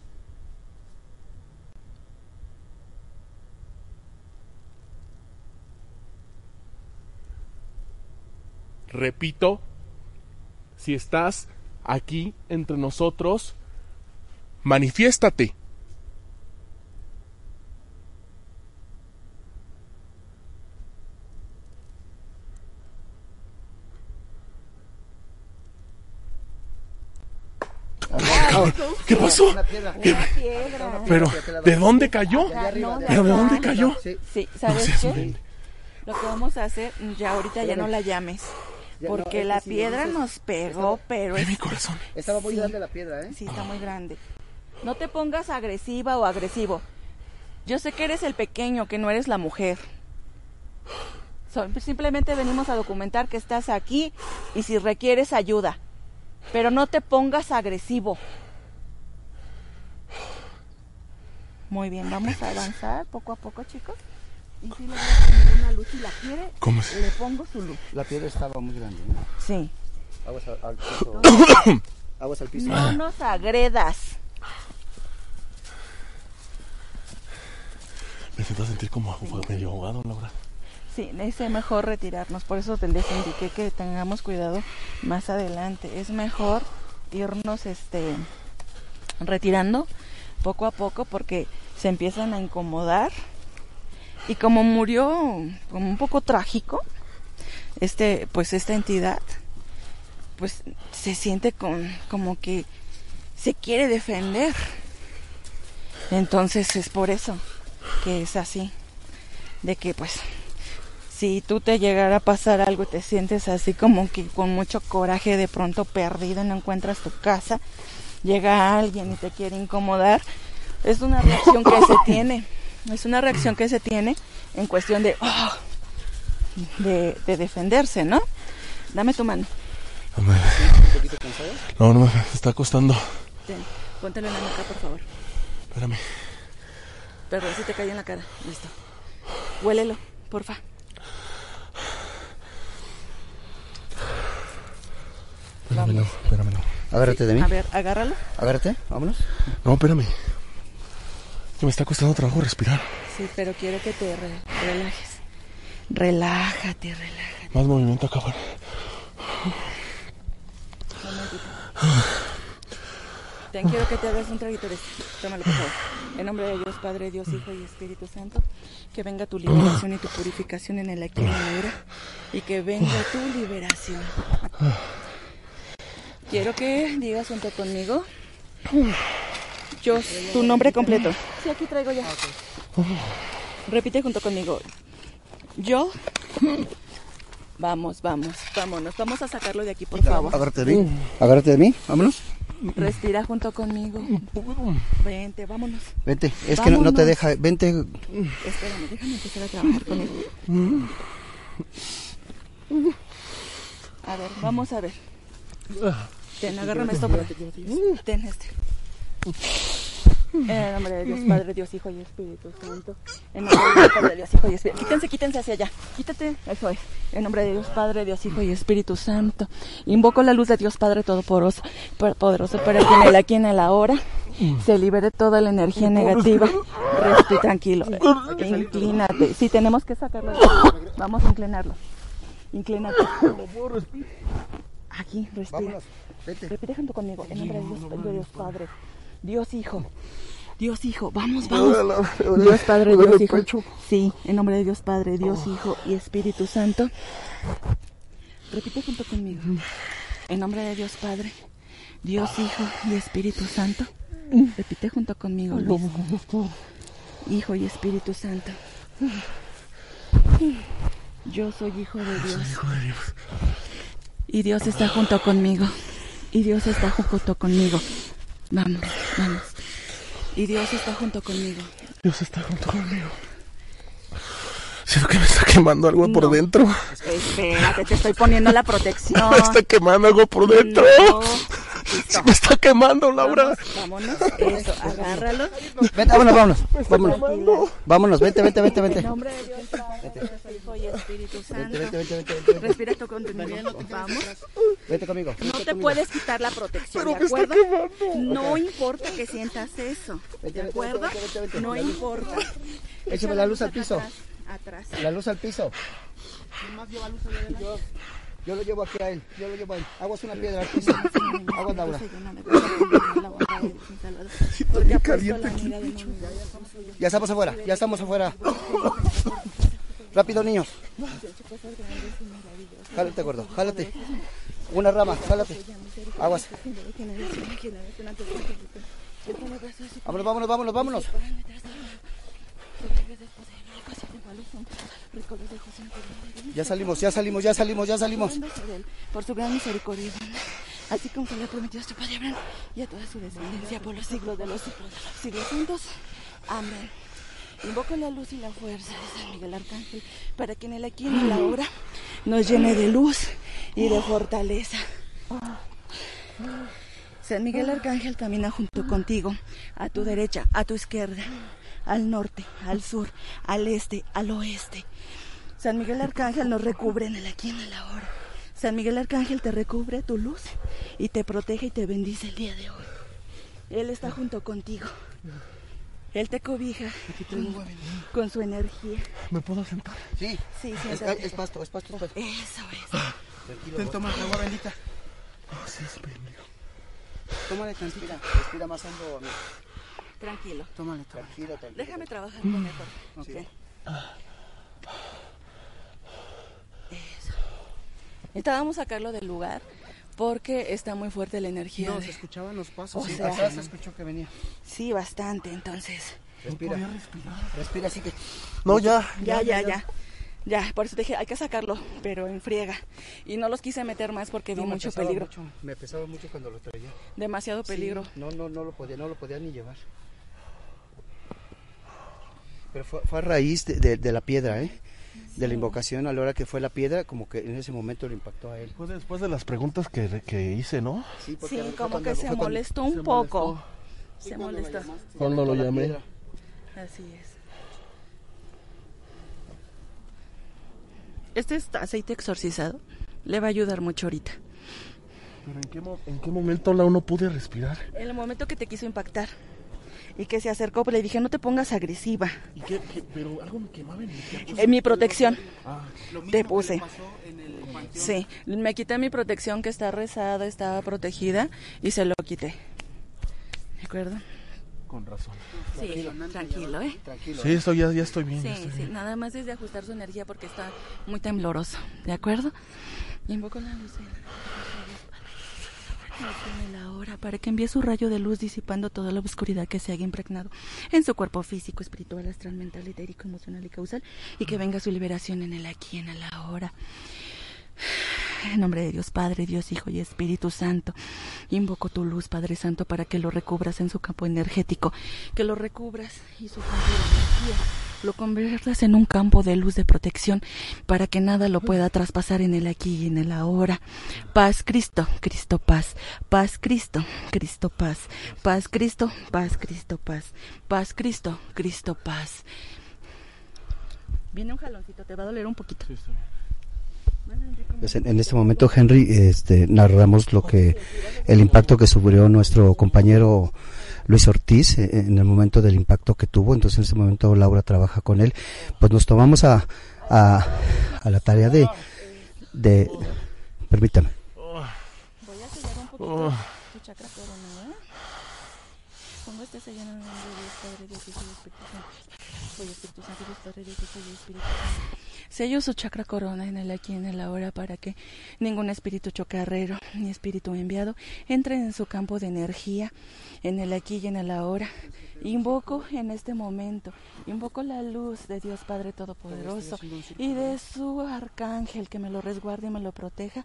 Repito, si estás aquí entre nosotros, manifiéstate. ¿Qué pasó? Una piedra. ¿Qué- Una piedra. Pero, ¿de dónde cayó? No, ¿Pero de dónde cayó? Sí. Sí, No ¿sabes seas qué? Lo que vamos a hacer, ya ahorita ya no la llames. Porque la piedra nos pegó, pero es... mi corazón. Estaba muy grande la piedra, ¿eh? Sí, está muy grande. No te pongas agresiva o agresivo. Yo sé que eres el pequeño, que no eres la mujer. Simplemente venimos a documentar que estás aquí y si requieres ayuda. Pero no te pongas agresivo. Muy bien, vamos a avanzar poco a poco, chicos. Y si le voy a poner una luz, si la quiere, ¿Cómo es? le pongo su luz. La piedra estaba muy grande, ¿no? Sí. Aguas al, al piso. Aguas al piso. No nos agredas. Me siento a sentir como medio ahogado, Laura. Sí, es mejor retirarnos. Por eso te les indiqué que tengamos cuidado más adelante. Es mejor irnos este retirando poco a poco porque se empiezan a incomodar. Y como murió como un poco trágico, este, pues esta entidad, pues se siente con, como que se quiere defender. Entonces es por eso que es así. De que pues si tú te llegara a pasar algo y te sientes así como que con mucho coraje de pronto perdido, no encuentras tu casa, llega alguien y te quiere incomodar, es una reacción que se tiene, es una reacción que se tiene en cuestión de, oh, de, de defenderse, ¿no? Dame tu mano, ¿Un poquito cansado? No, no, me está costando. Ten, póntelo en la nuca, por favor. Espérame. Perdón si te cae en la cara, listo. Huélelo, porfa. Espérame, no, espérame, no. Agárrate de mí. A ver, agárralo. Agárrate, vámonos. No, espérame. Que me está costando trabajo respirar. Sí, pero quiero que te re- relajes. Relájate, relájate. Más movimiento, cabrón. Un momentito. Te quiero que te hagas un traguito de esto. Tómalo, por favor. En nombre de Dios, Padre, Dios, Hijo y Espíritu Santo, que venga tu liberación y tu purificación en el aquí y en el ahora. Y que venga tu liberación. Quiero que digas junto conmigo. Yo, tu nombre completo. Sí, aquí traigo ya. Repite junto conmigo. Yo. Vamos, vamos, vámonos. Vamos a sacarlo de aquí, por favor. Agárrate de mí. Agárrate de mí. Vámonos. Respira junto conmigo. Vente, vámonos. Vente. Es que no, no te deja. Vente. Espérame, déjame empezar a trabajar con él. A ver, vamos a ver. Ten, agárrame esto. Ten este. En el nombre de Dios, Padre, Dios, Hijo y Espíritu Santo. En nombre de Dios, Padre, Dios, Hijo y Espíritu Quítense, quítense hacia allá. Quítate. Eso es. En nombre de Dios, Padre, Dios, Hijo y Espíritu Santo. Invoco la luz de Dios, Padre Todopoderoso, poderoso para que en el aquí en el ahora se libere toda la energía negativa. Respira tranquilo. Inclínate. Sí, tenemos que sacarlo. Vamos a inclinarlo. Inclínate. Aquí, respira. Vámonos. Vete. Repite junto conmigo. En nombre de Dios, de Dios Padre, Dios Hijo. Dios Hijo, vamos, vamos. Dios Padre, Dios Hijo. Sí, en nombre de Dios Padre, Dios Hijo y Espíritu Santo. Repite junto conmigo. En nombre de Dios Padre, Dios Hijo y Espíritu Santo. Repite junto conmigo, Luis. Hijo y Espíritu Santo. Yo soy hijo de Dios. Y Dios está junto conmigo. Y Dios está junto conmigo. Vamos, vamos. Y Dios está junto conmigo. Dios está junto conmigo. Siento que me está quemando algo por No. dentro. Espérate, te estoy poniendo la protección. Me está quemando algo por dentro. No. Se me está quemando, Laura. Vámonos, eso, agárralo. Vete, vámonos, vámonos. Vámonos. Vámonos, vente, vente, vente, vente. En nombre de Dios, Padre, Dios, Hijo y Espíritu Santo. Vente, vente, vente, vente, vente. Respira tú conmigo. Vamos. Vete conmigo. No vete te puedes quitar la protección, Pero ¿de me está acuerdo? quemando. No importa que sientas eso, ¿de acuerdo? vente, vente, vente. No La luz. importa. Échame Echa la luz al acá piso. Atrás. La luz al piso. Yo, yo lo llevo aquí a él. Yo lo llevo a él. Aguas una piedra al piso. Aguas, Laura. Porque de enemigo. Ya estamos afuera. Ya estamos afuera. Rápido, niños. Jálate, gordo. Jálate. Una rama. Jálate. Aguas. Vámonos, vámonos, vámonos, vámonos. Ya salimos, ya salimos, ya salimos, ya salimos. Por su gran misericordia, así como se le ha prometido a su Padre Abraham y a toda su descendencia por los siglos de los siglos de los siglos santos. Amén. Invoco la luz y la fuerza de San Miguel Arcángel para que en el aquí y en el ahora nos llene de luz y de fortaleza. San Miguel Arcángel camina junto contigo, a tu derecha, a tu izquierda, al norte, al sur, al este, al oeste. San Miguel Arcángel nos recubre en el aquí y en el ahora. San Miguel Arcángel te recubre tu luz y te protege y te bendice el día de hoy. Él está junto contigo. Él te cobija con su energía. ¿Me puedo sentar? Sí. Sí, Es, siéntate. es pasto, es pasto. es pasto. Eso es. Tranquilo. Ten, toma agua bendita. Sí, sí. Tómale tantita. Respira más hondo. amigo. Tranquilo. Tómale, tómale. Tranquilo, tranquilo. Déjame trabajar con él. por favor. Ok. Eso. Necesitábamos sacarlo del lugar porque está muy fuerte la energía. No, de- se escuchaban los pasos. O sí, sea, atrás se escuchó que venía. Sí, bastante, entonces. Respira. Respira así que. No, ya. Ya, ya, ya. Ya, por eso te dije, hay que sacarlo, pero en friega. Y no los quise meter más porque vi No, me mucho peligro. mucho, me pesaba mucho cuando lo traía. Demasiado peligro. Sí, no, no, no lo podía, no lo podía ni llevar. Pero fue, fue a raíz de, de- de la piedra, ¿eh? De la invocación a la hora que fue la piedra, como que en ese momento le impactó a él. Fue después de las preguntas que, que hice, ¿no? Sí, como cuando- que se molestó un se poco. molestó. Se cuando lo molestó. llamaste, se Cuando lo llamé. Así es. Este es aceite exorcizado. Le va a ayudar mucho ahorita. Pero ¿en qué, mo- en qué momento la no pude respirar? En el momento que te quiso impactar. Y que se acercó, pues le dije, no te pongas agresiva. ¿Y qué, qué- pero algo me quemaba en mi En mi protección. Ah, Te puse. Sí, me quité mi protección que está rezada, estaba protegida y se lo quité. ¿De acuerdo? con razón. Sí, tranquilo, ¿eh? Sí, estoy, ya, ya estoy bien. Sí, estoy sí, bien. nada más es de ajustar su energía porque está muy tembloroso, ¿de acuerdo? Y invoco la luz la- para que envíe su rayo de luz disipando toda la oscuridad que se haya impregnado en su cuerpo físico, espiritual, astral, mental, etérico, emocional y causal y que venga su liberación en el aquí, en el ahora. En nombre de Dios Padre, Dios Hijo y Espíritu Santo, invoco tu luz, Padre Santo, para que lo recubras en su campo energético, que lo recubras y su campo de lo conviertas en un campo de luz de protección para que nada lo pueda traspasar en el aquí y en el ahora. Paz Cristo, Cristo paz. Paz Cristo, Cristo paz. Paz Cristo, paz Cristo paz. Paz Cristo, Cristo paz. Viene un jaloncito, te va a doler un poquito. Pues en, en este momento, Henry, este, narramos lo que el impacto que sufrió nuestro compañero Luis Ortiz eh, en el momento del impacto que tuvo. Entonces, en este momento Laura trabaja con él. Pues nos tomamos a, a, a la tarea de, de, permítame. Voy a sellar un poquito tu chakra corona, ¿eh? Pongo este sello en el nombre de Dios Padre, Dios Hijo y Espíritu Santo. Soy Espíritu Santo, Dios Padre, Dios Hijo y Espíritu Santo. Sello su chakra corona en el aquí y en el ahora para que ningún espíritu chocarrero ni espíritu enviado entre en su campo de energía en el aquí y en el ahora. Invoco en este momento, invoco la luz de Dios Padre Todopoderoso y de su arcángel que me lo resguarde y me lo proteja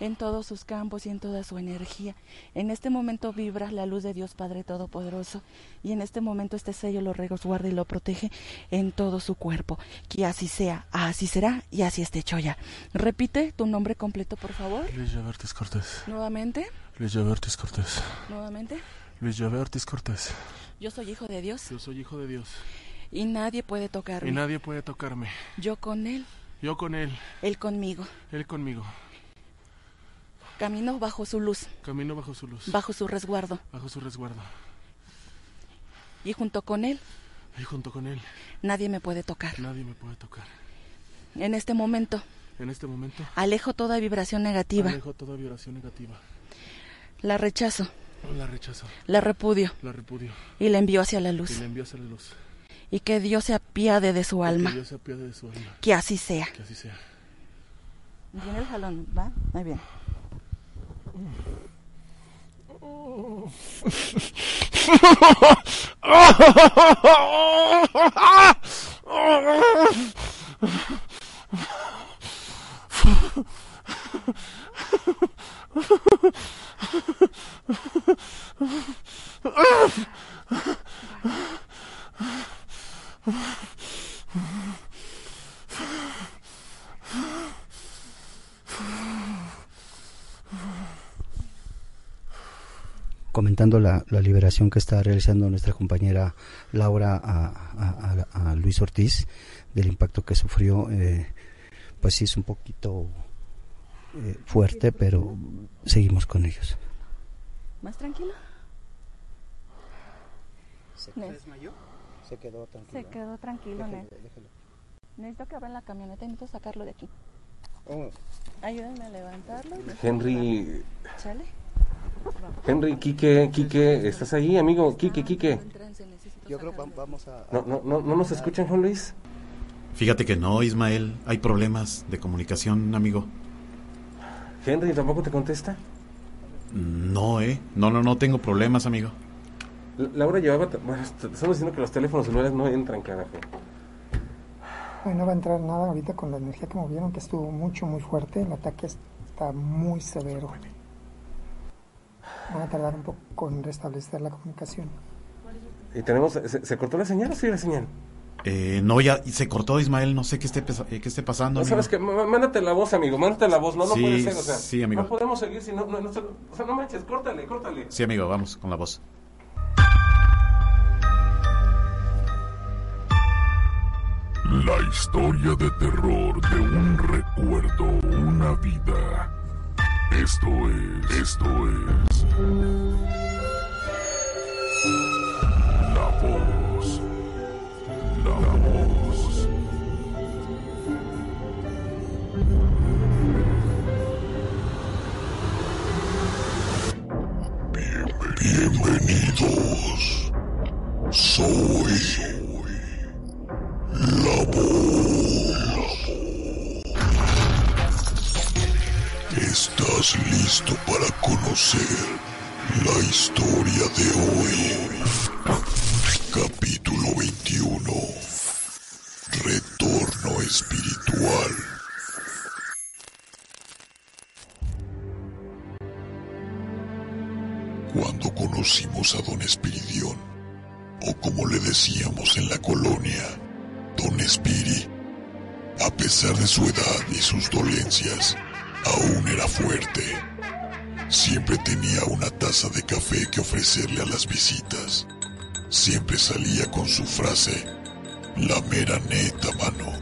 en todos sus campos y en toda su energía. En este momento vibra la luz de Dios Padre Todopoderoso y en este momento este sello lo resguarda y lo protege en todo su cuerpo. Que así sea, así será y así esté hecho ya. Repite tu nombre completo, por favor. Luis Cortés. Nuevamente, Luis Cortés. nuevamente. Luis Cortés. Yo soy hijo de Dios Yo soy hijo de Dios. y nadie puede tocarme. Y nadie puede tocarme. Yo con él, Yo con él, él conmigo. él conmigo. Camino bajo su luz, Camino bajo su luz. bajo su resguardo. Bajo su resguardo. Y junto con él, Y junto con él, nadie me puede tocar. nadie me puede tocar. En este momento, En este momento, alejo toda vibración negativa. alejo toda vibración negativa. La rechazo, La rechazo. la repudio La repudio. y la envío hacia la Y luz. le envío hacia la luz. Y que Dios se apiade de su Que alma. Dios se apiade de su alma. Que así sea. Que así sea. Viene el jalón, ¿va? Muy bien. comentando la, la liberación que está realizando nuestra compañera Laura a, Luis Ortiz del impacto que sufrió, eh, pues sí es un poquito eh, fuerte, pero seguimos con ellos. ¿Más tranquilo? ¿Se desmayó? Se quedó tranquilo. Se quedó tranquilo, Ned. Necesito que abran la camioneta y necesito sacarlo de aquí. Oh. Ayúdenme a levantarlo. Henry, Chale. Henry, Quique, Quique, ¿estás ahí, amigo? Quique, Quique. Yo creo que vamos a... ¿No, no, no, ¿no nos escuchan, Juan Luis? Fíjate que no, Ismael. Hay problemas de comunicación, amigo. Henry, ¿tampoco te contesta? No, ¿eh? No, no, no tengo problemas, amigo. Laura llevaba... Bueno, est- estamos diciendo que los teléfonos celulares no entran, carajo. Hoy no va a entrar nada ahorita con la energía que movieron, que estuvo mucho, muy fuerte. El ataque está muy severo. Van a tardar un poco en restablecer la comunicación. Y tenemos... ¿Se, se cortó la señal o sigue la señal? Eh, no, ya se cortó, Ismael. No sé qué esté, eh, qué esté pasando. No amigo. sabes que mándate la voz, amigo, mándate la voz, no, no Sí, puede ser, o sea, sí, amigo. no podemos seguir si no, no, no, o sea, no manches, córtale, córtale. Sí, amigo, vamos con la voz. La historia de terror de un recuerdo, una vida. Esto es, esto es. Bienvenidos. Soy la voz. ¿Estás listo para conocer la historia de hoy? Capítulo 21. Retorno espiritual. Cuando conocimos a Don Espiridión, o como le decíamos en la colonia, Don Espiri, a pesar de su edad y sus dolencias, aún era fuerte. Siempre tenía una taza de café que ofrecerle a las visitas. Siempre salía con su frase, la mera neta, mano.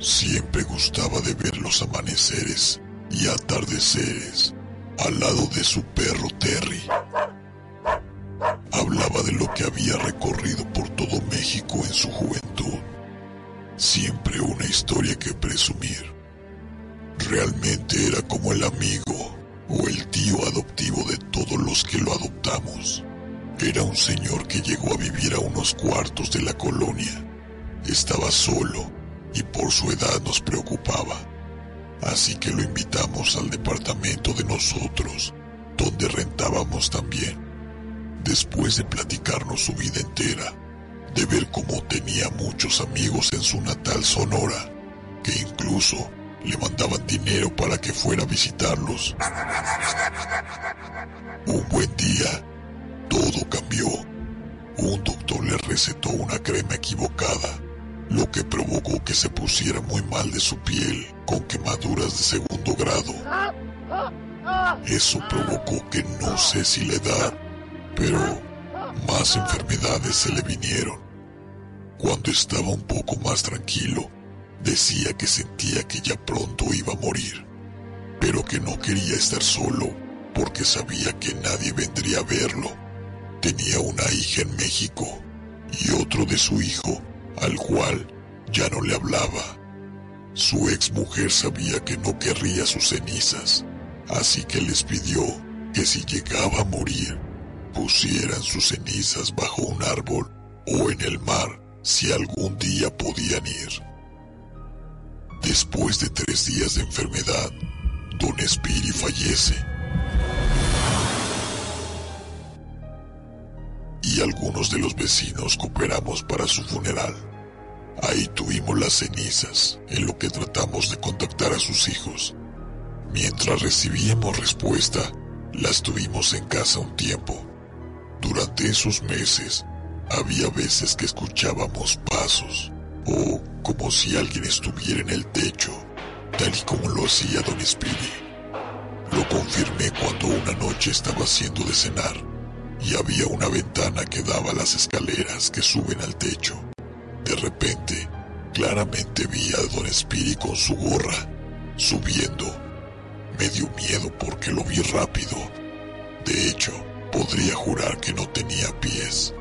Siempre gustaba de ver los amaneceres y atardeceres al lado de su perro Terry. Hablaba de lo que había recorrido por todo México en su juventud. Siempre una historia que presumir. Realmente era como el amigo o el tío adoptivo de todos los que lo adoptamos. Era un señor que llegó a vivir a unos cuartos de la colonia. Estaba solo y por su edad nos preocupaba. Así que lo invitamos al departamento de nosotros, donde rentábamos también. Después de platicarnos su vida entera, de ver cómo tenía muchos amigos en su natal Sonora, que incluso le mandaban dinero para que fuera a visitarlos. Un buen día, todo cambió. Un doctor le recetó una crema equivocada, lo que provocó que se pusiera muy mal de su piel con quemaduras de segundo grado. Eso provocó que no sé si la edad, pero más enfermedades se le vinieron. Cuando estaba un poco más tranquilo, decía que sentía que ya pronto iba a morir, pero que no quería estar solo porque sabía que nadie vendría a verlo. Tenía una hija en México y otro de su hijo, al cual ya no le hablaba. Su ex mujer sabía que no querría sus cenizas, así que les pidió que si llegaba a morir, pusieran sus cenizas bajo un árbol o en el mar si algún día podían ir. Después de tres días de enfermedad, Don Espiri fallece. Algunos de los vecinos cooperamos para su funeral. Ahí tuvimos las cenizas, en lo que tratamos de contactar a sus hijos. Mientras recibíamos respuesta, las tuvimos en casa un tiempo. Durante esos meses, había veces que escuchábamos pasos, o como si alguien estuviera en el techo, tal y como lo hacía Don Speedy. Lo confirmé cuando una noche estaba haciendo de cenar y había una ventana que daba a las escaleras que suben al techo. De repente, claramente vi a Don Speedy con su gorra subiendo. Me dio miedo porque lo vi rápido. De hecho, podría jurar que no tenía pies.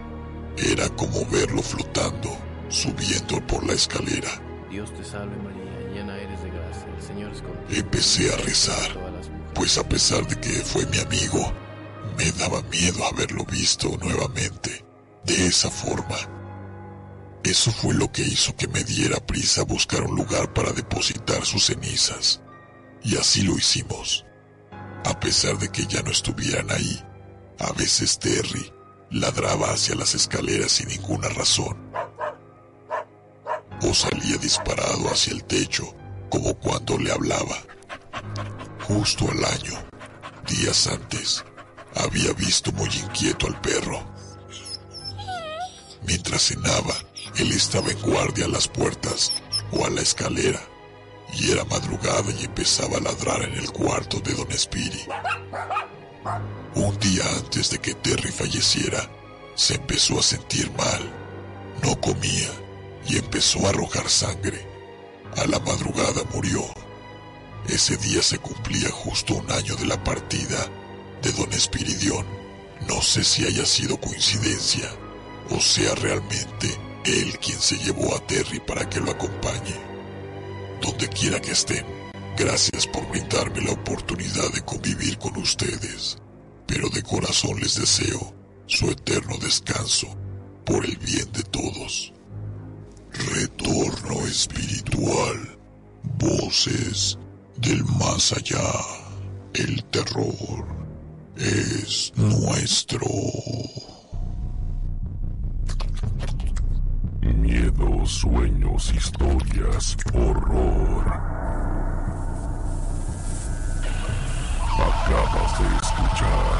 Era como verlo flotando, subiendo por la escalera. Dios te salve María, llena eres de gracia, el Señor es contigo. Empecé a rezar, pues a pesar de que fue mi amigo, me daba miedo haberlo visto nuevamente, de esa forma. Eso fue lo que hizo que me diera prisa a buscar un lugar para depositar sus cenizas. Y así lo hicimos. A pesar de que ya no estuvieran ahí, a veces Terry ladraba hacia las escaleras sin ninguna razón. O salía disparado hacia el techo, como cuando le hablaba. Justo al año, días antes, había visto muy inquieto al perro. Mientras cenaba, él estaba en guardia a las puertas o a la escalera, y era madrugada y empezaba a ladrar en el cuarto de Don Spiri. Un día antes de que Terry falleciera, se empezó a sentir mal. No comía y empezó a arrojar sangre. A la madrugada murió. Ese día se cumplía justo un año de la partida de Don Espiridión. No sé si haya sido coincidencia o sea realmente él quien se llevó a Terry para que lo acompañe. Donde quiera que estén, gracias por brindarme la oportunidad de convivir con ustedes. pero de corazón les deseo su eterno descanso por el bien de todos. Retorno espiritual, voces del más allá, el terror es nuestro. Miedo, sueños, historias, horror. Acabas de escuchar.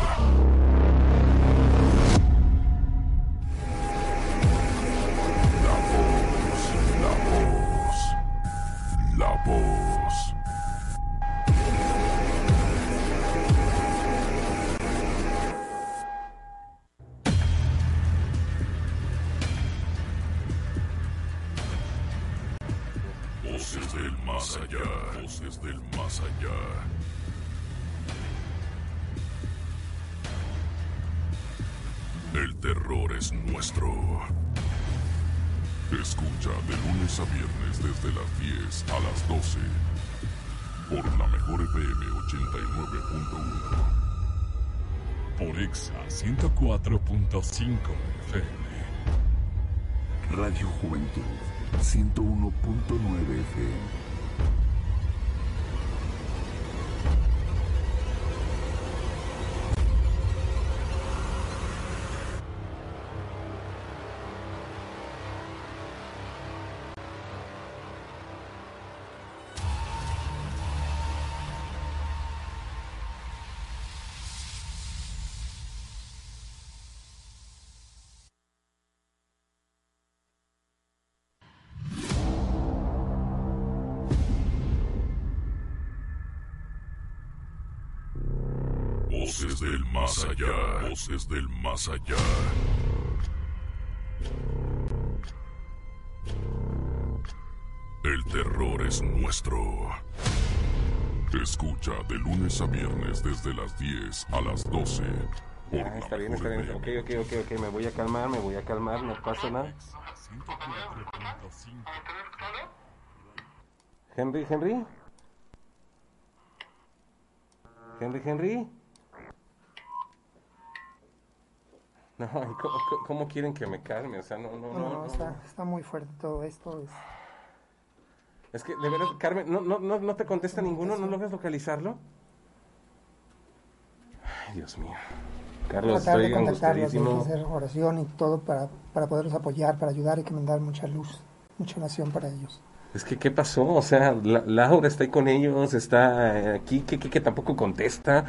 La voz, la voz, la voz. Las 10 a las 12 por la mejor FM 89.1 por Exa 104.5 FM. Radio Juventud 101.9 FM. Más allá, voces del más allá. El terror es nuestro. Escucha de lunes a viernes desde las 10 a las 12 por Ah, está bien, está bien. Ok, ok, ok, ok. Me voy a calmar, me voy a calmar, no pasa nada. Henry, Henry. Henry, Henry. No, ¿y ¿cómo, cómo- quieren que me calme? O sea, no, no, No, no. no, está, está muy fuerte todo esto. es- Es que, de verdad, Carmen, ¿no, no, no, no te contesta ninguno? ¿No logras localizarlo? Ay, Dios mío. Carlos, tratar de estoy contactarlos, hay que angustiadísimo. hacer oración y todo para, para poderlos apoyar, para ayudar, hay que mandar mucha luz, mucha oración para ellos. Es que, ¿qué pasó? O sea, la- Laura está ahí con ellos, está eh, aquí, que, que, que tampoco contesta.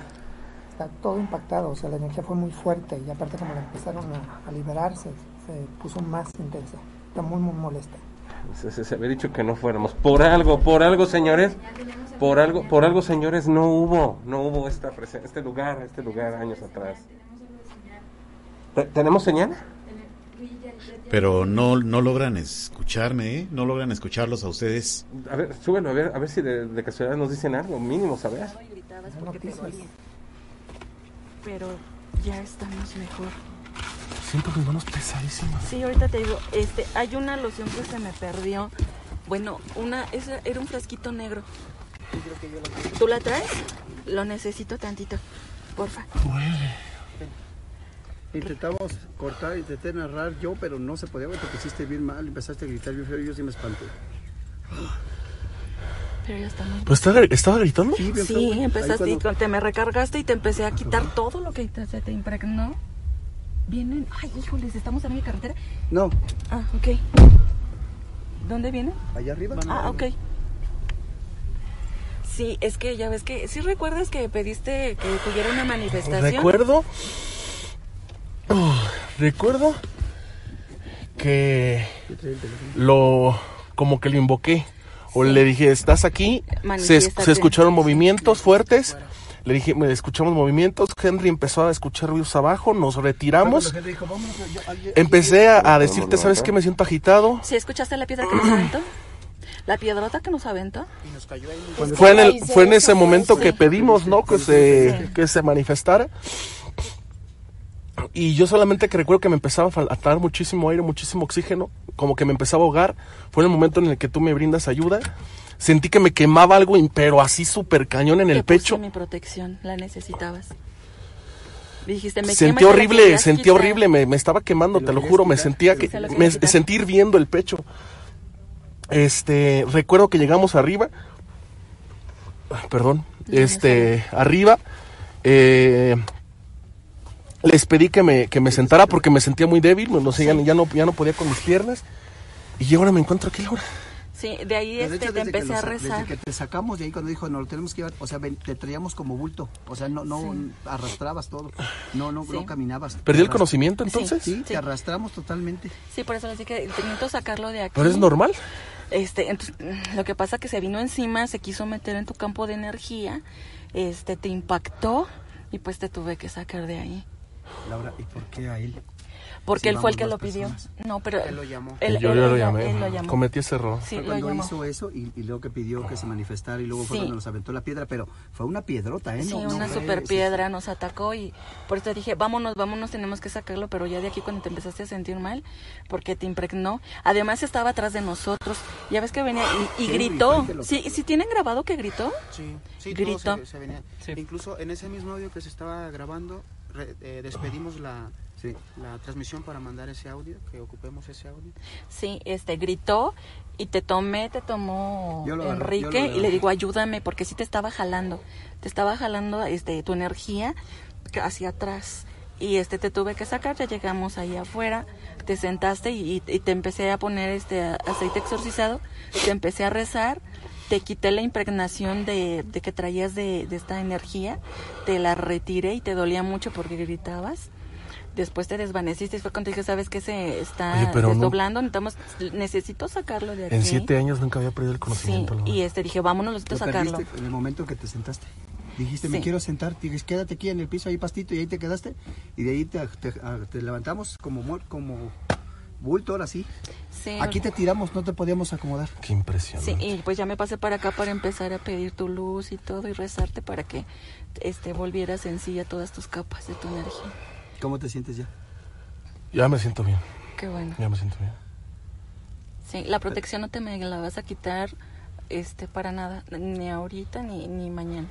Está todo impactado, o sea, la energía fue muy fuerte y aparte como la empezaron a, a liberarse, se puso más intensa. Está muy, muy molesta. Se, se- se había dicho que no fuéramos. Por algo, por algo, señores. Por algo, por algo, señores, no hubo, no hubo esta presen- este lugar, este lugar años atrás. ¿Te- ¿Tenemos señal? Pero no, no logran escucharme, ¿eh? No logran escucharlos a ustedes. A ver, súbelo, a ver, a ver si de, de casualidad nos dicen algo, mínimo, porque te dolía. Pero ya estamos mejor. Siento mis manos pesadísimas. Sí, ahorita te digo, este, hay una loción que se me perdió. Bueno, una, esa era un frasquito negro. ¿Tú la traes? Lo necesito tantito, porfa. Intentamos cortar, intenté narrar yo, pero no se podía, güey, te pusiste bien mal, empezaste a gritar bien feo y yo sí me espanté. Pero ya estamos. ¿Pues estaba, estaba gritando? Sí, empezaste y cuando- te me recargaste y te empecé a quitar todo lo que te, se te impregnó. Vienen, ay, híjoles, estamos en la carretera. No, Ah, ok. ¿Dónde vienen? allá arriba. Ah, ok. Sí, es que ya ves que, ¿sí recuerdas que pediste que tuviera una manifestación? Recuerdo. Oh, recuerdo que lo. como que lo invoqué. O le dije, ¿estás aquí? Se, escucharon movimientos fuertes. Le dije, me escuchamos movimientos. Henry empezó a escuchar ruidos abajo. Nos retiramos. Empecé a, a decirte, ¿sabes qué? Me siento agitado. ¿Sí escuchaste la piedra que nos aventó? ¿La piedrota que nos aventó? Fue en, el, fue en ese momento que pedimos, ¿no? Que se, que se manifestara. Y yo solamente que recuerdo que me empezaba a faltar muchísimo aire, muchísimo oxígeno, como que me empezaba a ahogar. Fue en el momento en el que tú me brindas ayuda. Sentí que me quemaba algo, pero así súper cañón en el Te puse pecho. mi protección, la necesitabas. Dijiste, me sentí horrible, sentí quitar. horrible, me, me estaba quemando, te lo juro, me sentía que, Se me quitar. sentí hirviendo el pecho. Este, recuerdo que llegamos arriba, perdón, este, arriba, eh, les pedí que me, que me sentara porque me sentía muy débil, no sé, ya, ya no, ya no podía con mis piernas, y ahora me encuentro aquí, Laura. Sí, de ahí de este, hecho, te desde que empecé a los- rezar. Desde que te sacamos de ahí cuando dijo, no, lo tenemos que llevar, o sea, ven- te traíamos como bulto, o sea, no, no Sí. arrastrabas todo, no, no, Sí. no caminabas. ¿Perdí el conocimiento, entonces? Sí, Sí. te arrastramos totalmente. Sí, por eso les dije, necesito sacarlo de aquí. ¿Pero es normal? Este, entonces, lo que pasa que se vino encima, se quiso meter en tu campo de energía, este, te impactó y pues te tuve que sacar de ahí. Laura, ¿y por qué a él? Porque él fue el que lo pidió. personas. No, pero Él lo llamó. Él, yo, él- yo lo llamé, él lo llamó. cometí ese error. Sí, cuando llamó. hizo eso y, y luego que pidió que se manifestara y luego fue Sí. cuando nos aventó la piedra, pero fue una piedrota, ¿eh? Sí, No- una super piedra nos atacó y por eso dije, vámonos, vámonos, tenemos que sacarlo, pero ya de aquí cuando te empezaste a sentir mal, porque te impregnó. Además estaba atrás de nosotros, ya ves que venía y, gritó. cuéntelo. ¿Sí, ¿Sí tienen grabado que gritó? Sí, sí, todo Gritó. se, se venía. Incluso en ese mismo audio que se estaba grabando, re- eh, despedimos la, la transmisión para mandar ese audio, que ocupemos ese audio. Sí, este, gritó y te tomé, te tomó lo Enrique y le digo, ayúdame, porque sí te estaba jalando, te estaba jalando este, tu energía hacia atrás. Y este te tuve que sacar, ya llegamos ahí afuera, te sentaste y, y te empecé a poner este aceite exorcizado, te empecé a rezar, te quité la impregnación de, de que traías de, de esta energía, te la retiré y te dolía mucho porque gritabas. Después te desvaneciste y fue cuando dije, ¿sabes qué? Se está Oye, pero no- desdoblando, necesitamos, necesito sacarlo de aquí. En siete años nunca había perdido el Sí, conocimiento. Laura. y este dije, vámonos, necesito Lo sacarlo. en el momento que te sentaste. Dijiste, me Sí. quiero sentar. Dijiste, quédate aquí en el piso, ahí pastito, y ahí te quedaste. Y de ahí te, te- a- te levantamos como, como bulto, ahora sí. Sí, Aquí te tiramos, no te podíamos acomodar. Qué impresión. Sí, y pues ya me pasé para acá para empezar a pedir tu luz y todo y rezarte para que este volvieras sencilla todas tus capas de tu energía. ¿Cómo te sientes ya? Ya me siento bien. Qué bueno. Ya me siento bien. Sí, la protección no te me la vas a quitar este para nada, ni ahorita ni, ni mañana.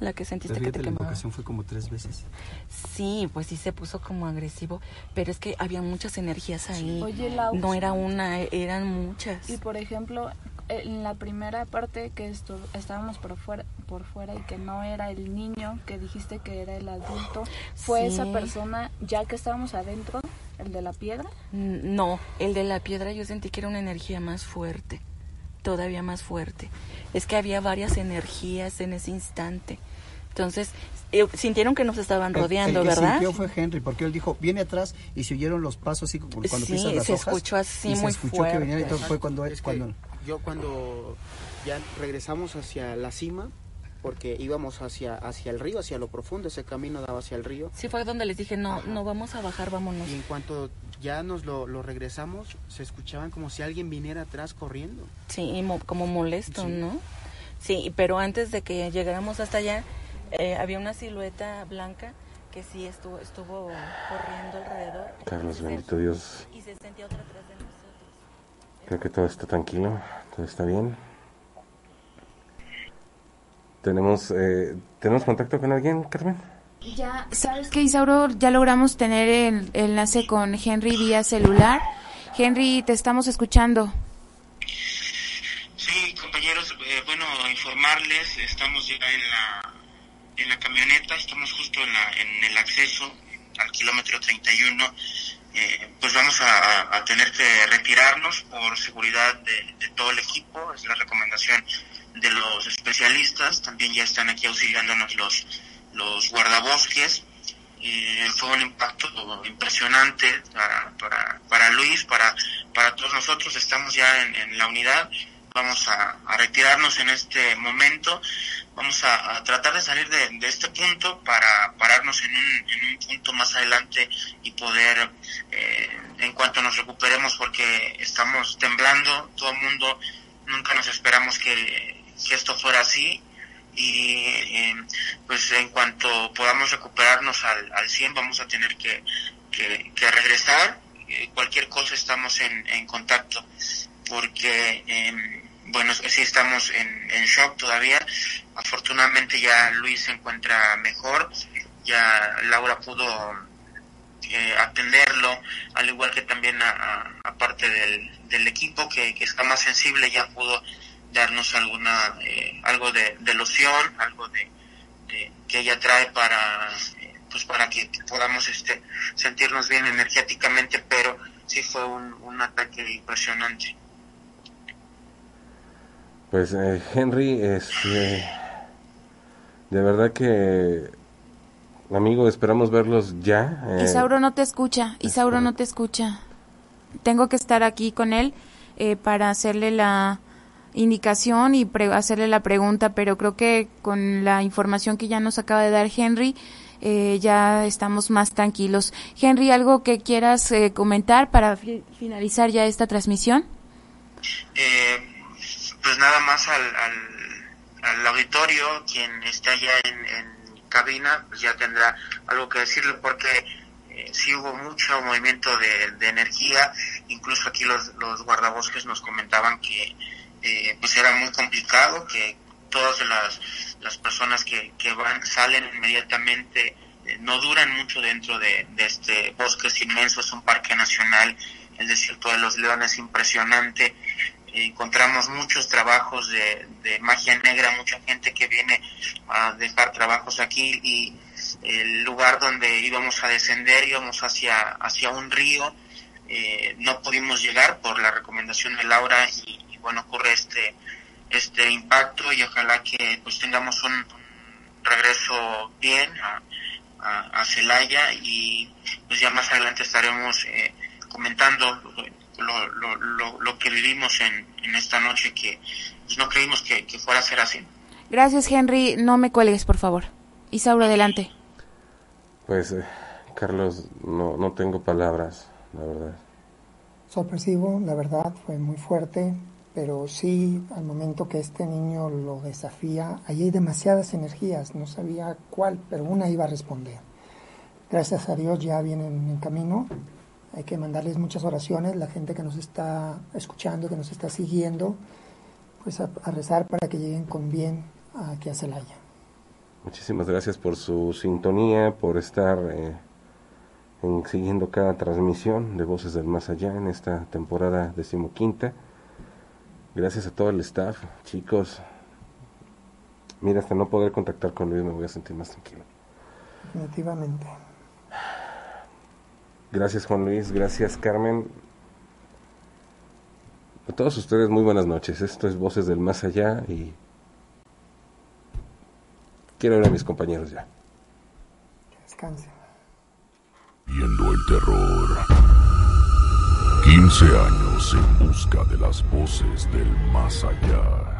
La que sentiste Pero que te la quemaba. invocación fue como tres veces. Sí, pues sí se puso como agresivo, pero es que había muchas energías ahí. Oye, Lau. no era una, eran muchas. Y por ejemplo, en la primera parte que estu- estábamos por fuera, por fuera y que no era el niño, que dijiste que era el adulto, ¿fue Sí. esa persona ya que estábamos adentro, el de la piedra? No, el de la piedra yo sentí que era una energía más fuerte, todavía más fuerte. Es que había varias energías en ese instante. Entonces, eh, sintieron que nos estaban El- rodeando, el, que ¿verdad? sintió fue Henry, porque él dijo, viene atrás y se oyeron los pasos así como cuando Sí, pisas las se hojas. escuchó así y muy se escuchó fuerte. que venía y todo fue cuando, Es que cuando yo cuando ya regresamos hacia la cima, porque íbamos hacia, hacia el río, hacia lo profundo, ese camino daba hacia el río. Sí, fue donde les dije, no, no vamos a bajar, vámonos. Y en cuanto ya nos lo, lo regresamos, se escuchaban como si alguien viniera atrás corriendo. Sí, y mo- como molesto, Sí. ¿no? Sí, pero antes de que llegáramos hasta allá, eh, había una silueta blanca que sí estuvo, estuvo corriendo alrededor. Carlos, bendito Dios. Y se sentía otra atrás de nosotros. Creo que todo está tranquilo, todo está bien. ¿Tenemos, eh, ¿tenemos contacto con alguien, Carmen? Ya, ¿sabes qué, Isauro? Ya logramos tener el, el enlace con Henry vía celular. Henry, te estamos escuchando. Sí, compañeros, eh, bueno, informarles, estamos ya en la, en la camioneta, estamos justo en, la, en el acceso al kilómetro 31. Eh, pues vamos a, a tener que retirarnos por seguridad de, de todo el equipo, es la recomendación de los especialistas, también ya están aquí auxiliándonos los, los guardabosques. Eh, fue un impacto impresionante para, para, para Luis, para, para todos nosotros, estamos ya en, en la unidad, vamos a, retirarnos en este momento, vamos a, a tratar de salir de, de este punto para pararnos en un, en un punto más adelante y poder, eh, en cuanto nos recuperemos, porque estamos temblando, todo el mundo, nunca nos esperamos que, que esto fuera así y eh, pues en cuanto podamos recuperarnos al, al 100 vamos a tener que, que, regresar. Eh, cualquier cosa estamos en, en contacto porque, eh, bueno, sí estamos en, en shock todavía. Afortunadamente ya Luis se encuentra mejor ya Laura pudo eh, atenderlo, al igual que también a, parte del, del equipo que, que, está más sensible ya pudo darnos alguna eh, algo de, de, loción, algo de, que ella trae para pues para que, podamos este sentirnos bien energéticamente, pero sí fue un, un ataque impresionante. Pues eh, Henry, este, de verdad que amigo, esperamos verlos ya. Eh. Isauro no te escucha, Isauro no te escucha. Tengo que estar aquí con él eh, para hacerle la indicación y hacerle la pregunta, pero creo que con la información que ya nos acaba de dar Henry, eh, ya estamos más tranquilos. Henry, ¿algo que quieras eh, comentar para finalizar ya esta transmisión? Eh, pues nada más al, al, auditorio, quien está ya en, cabina, pues ya tendrá algo que decirle porque sí hubo mucho movimiento de, energía, incluso aquí los, los guardabosques nos comentaban que pues era muy complicado, que todas las, las personas que, que van salen inmediatamente, eh, no duran mucho dentro de, este bosque es inmenso, es un parque nacional, el desierto de los leones impresionante, encontramos muchos trabajos de, de, magia negra, mucha gente que viene a dejar trabajos aquí y el lugar donde íbamos a descender íbamos hacia, hacia un río, eh, no pudimos llegar por la recomendación de Laura y, y bueno, ocurre este este impacto y ojalá que pues tengamos un, regreso bien a, a, Celaya y pues ya más adelante estaremos eh, comentando lo, lo, lo, que vivimos en, en esta noche que pues, no creímos que, fuera a ser así. Gracias Henry, no me cuelgues por favor. Isauro, adelante. Pues eh, Carlos, no, no tengo palabras, la verdad. Sorpresivo, la verdad, fue muy fuerte pero sí al momento que este niño lo desafía, ahí hay demasiadas energías, no sabía cuál, pero una iba a responder. Gracias a Dios ya vienen en camino, hay que mandarles muchas oraciones, la gente que nos está escuchando, que nos está siguiendo, pues a, rezar para que lleguen con bien aquí a Celaya. Muchísimas gracias por su sintonía, por estar eh, siguiendo cada transmisión de Voces del Más Allá en esta temporada decimoquinta. Gracias a todo el staff, chicos. Mira, hasta no poder contactar con Luis me voy a sentir más tranquilo. Definitivamente. Gracias Juan Luis, gracias Carmen. A todos ustedes muy buenas noches. Esto es Voces del Más Allá y quiero ver a mis compañeros ya. Descansen. Viendo el terror. 15 años en busca de las voces del más allá.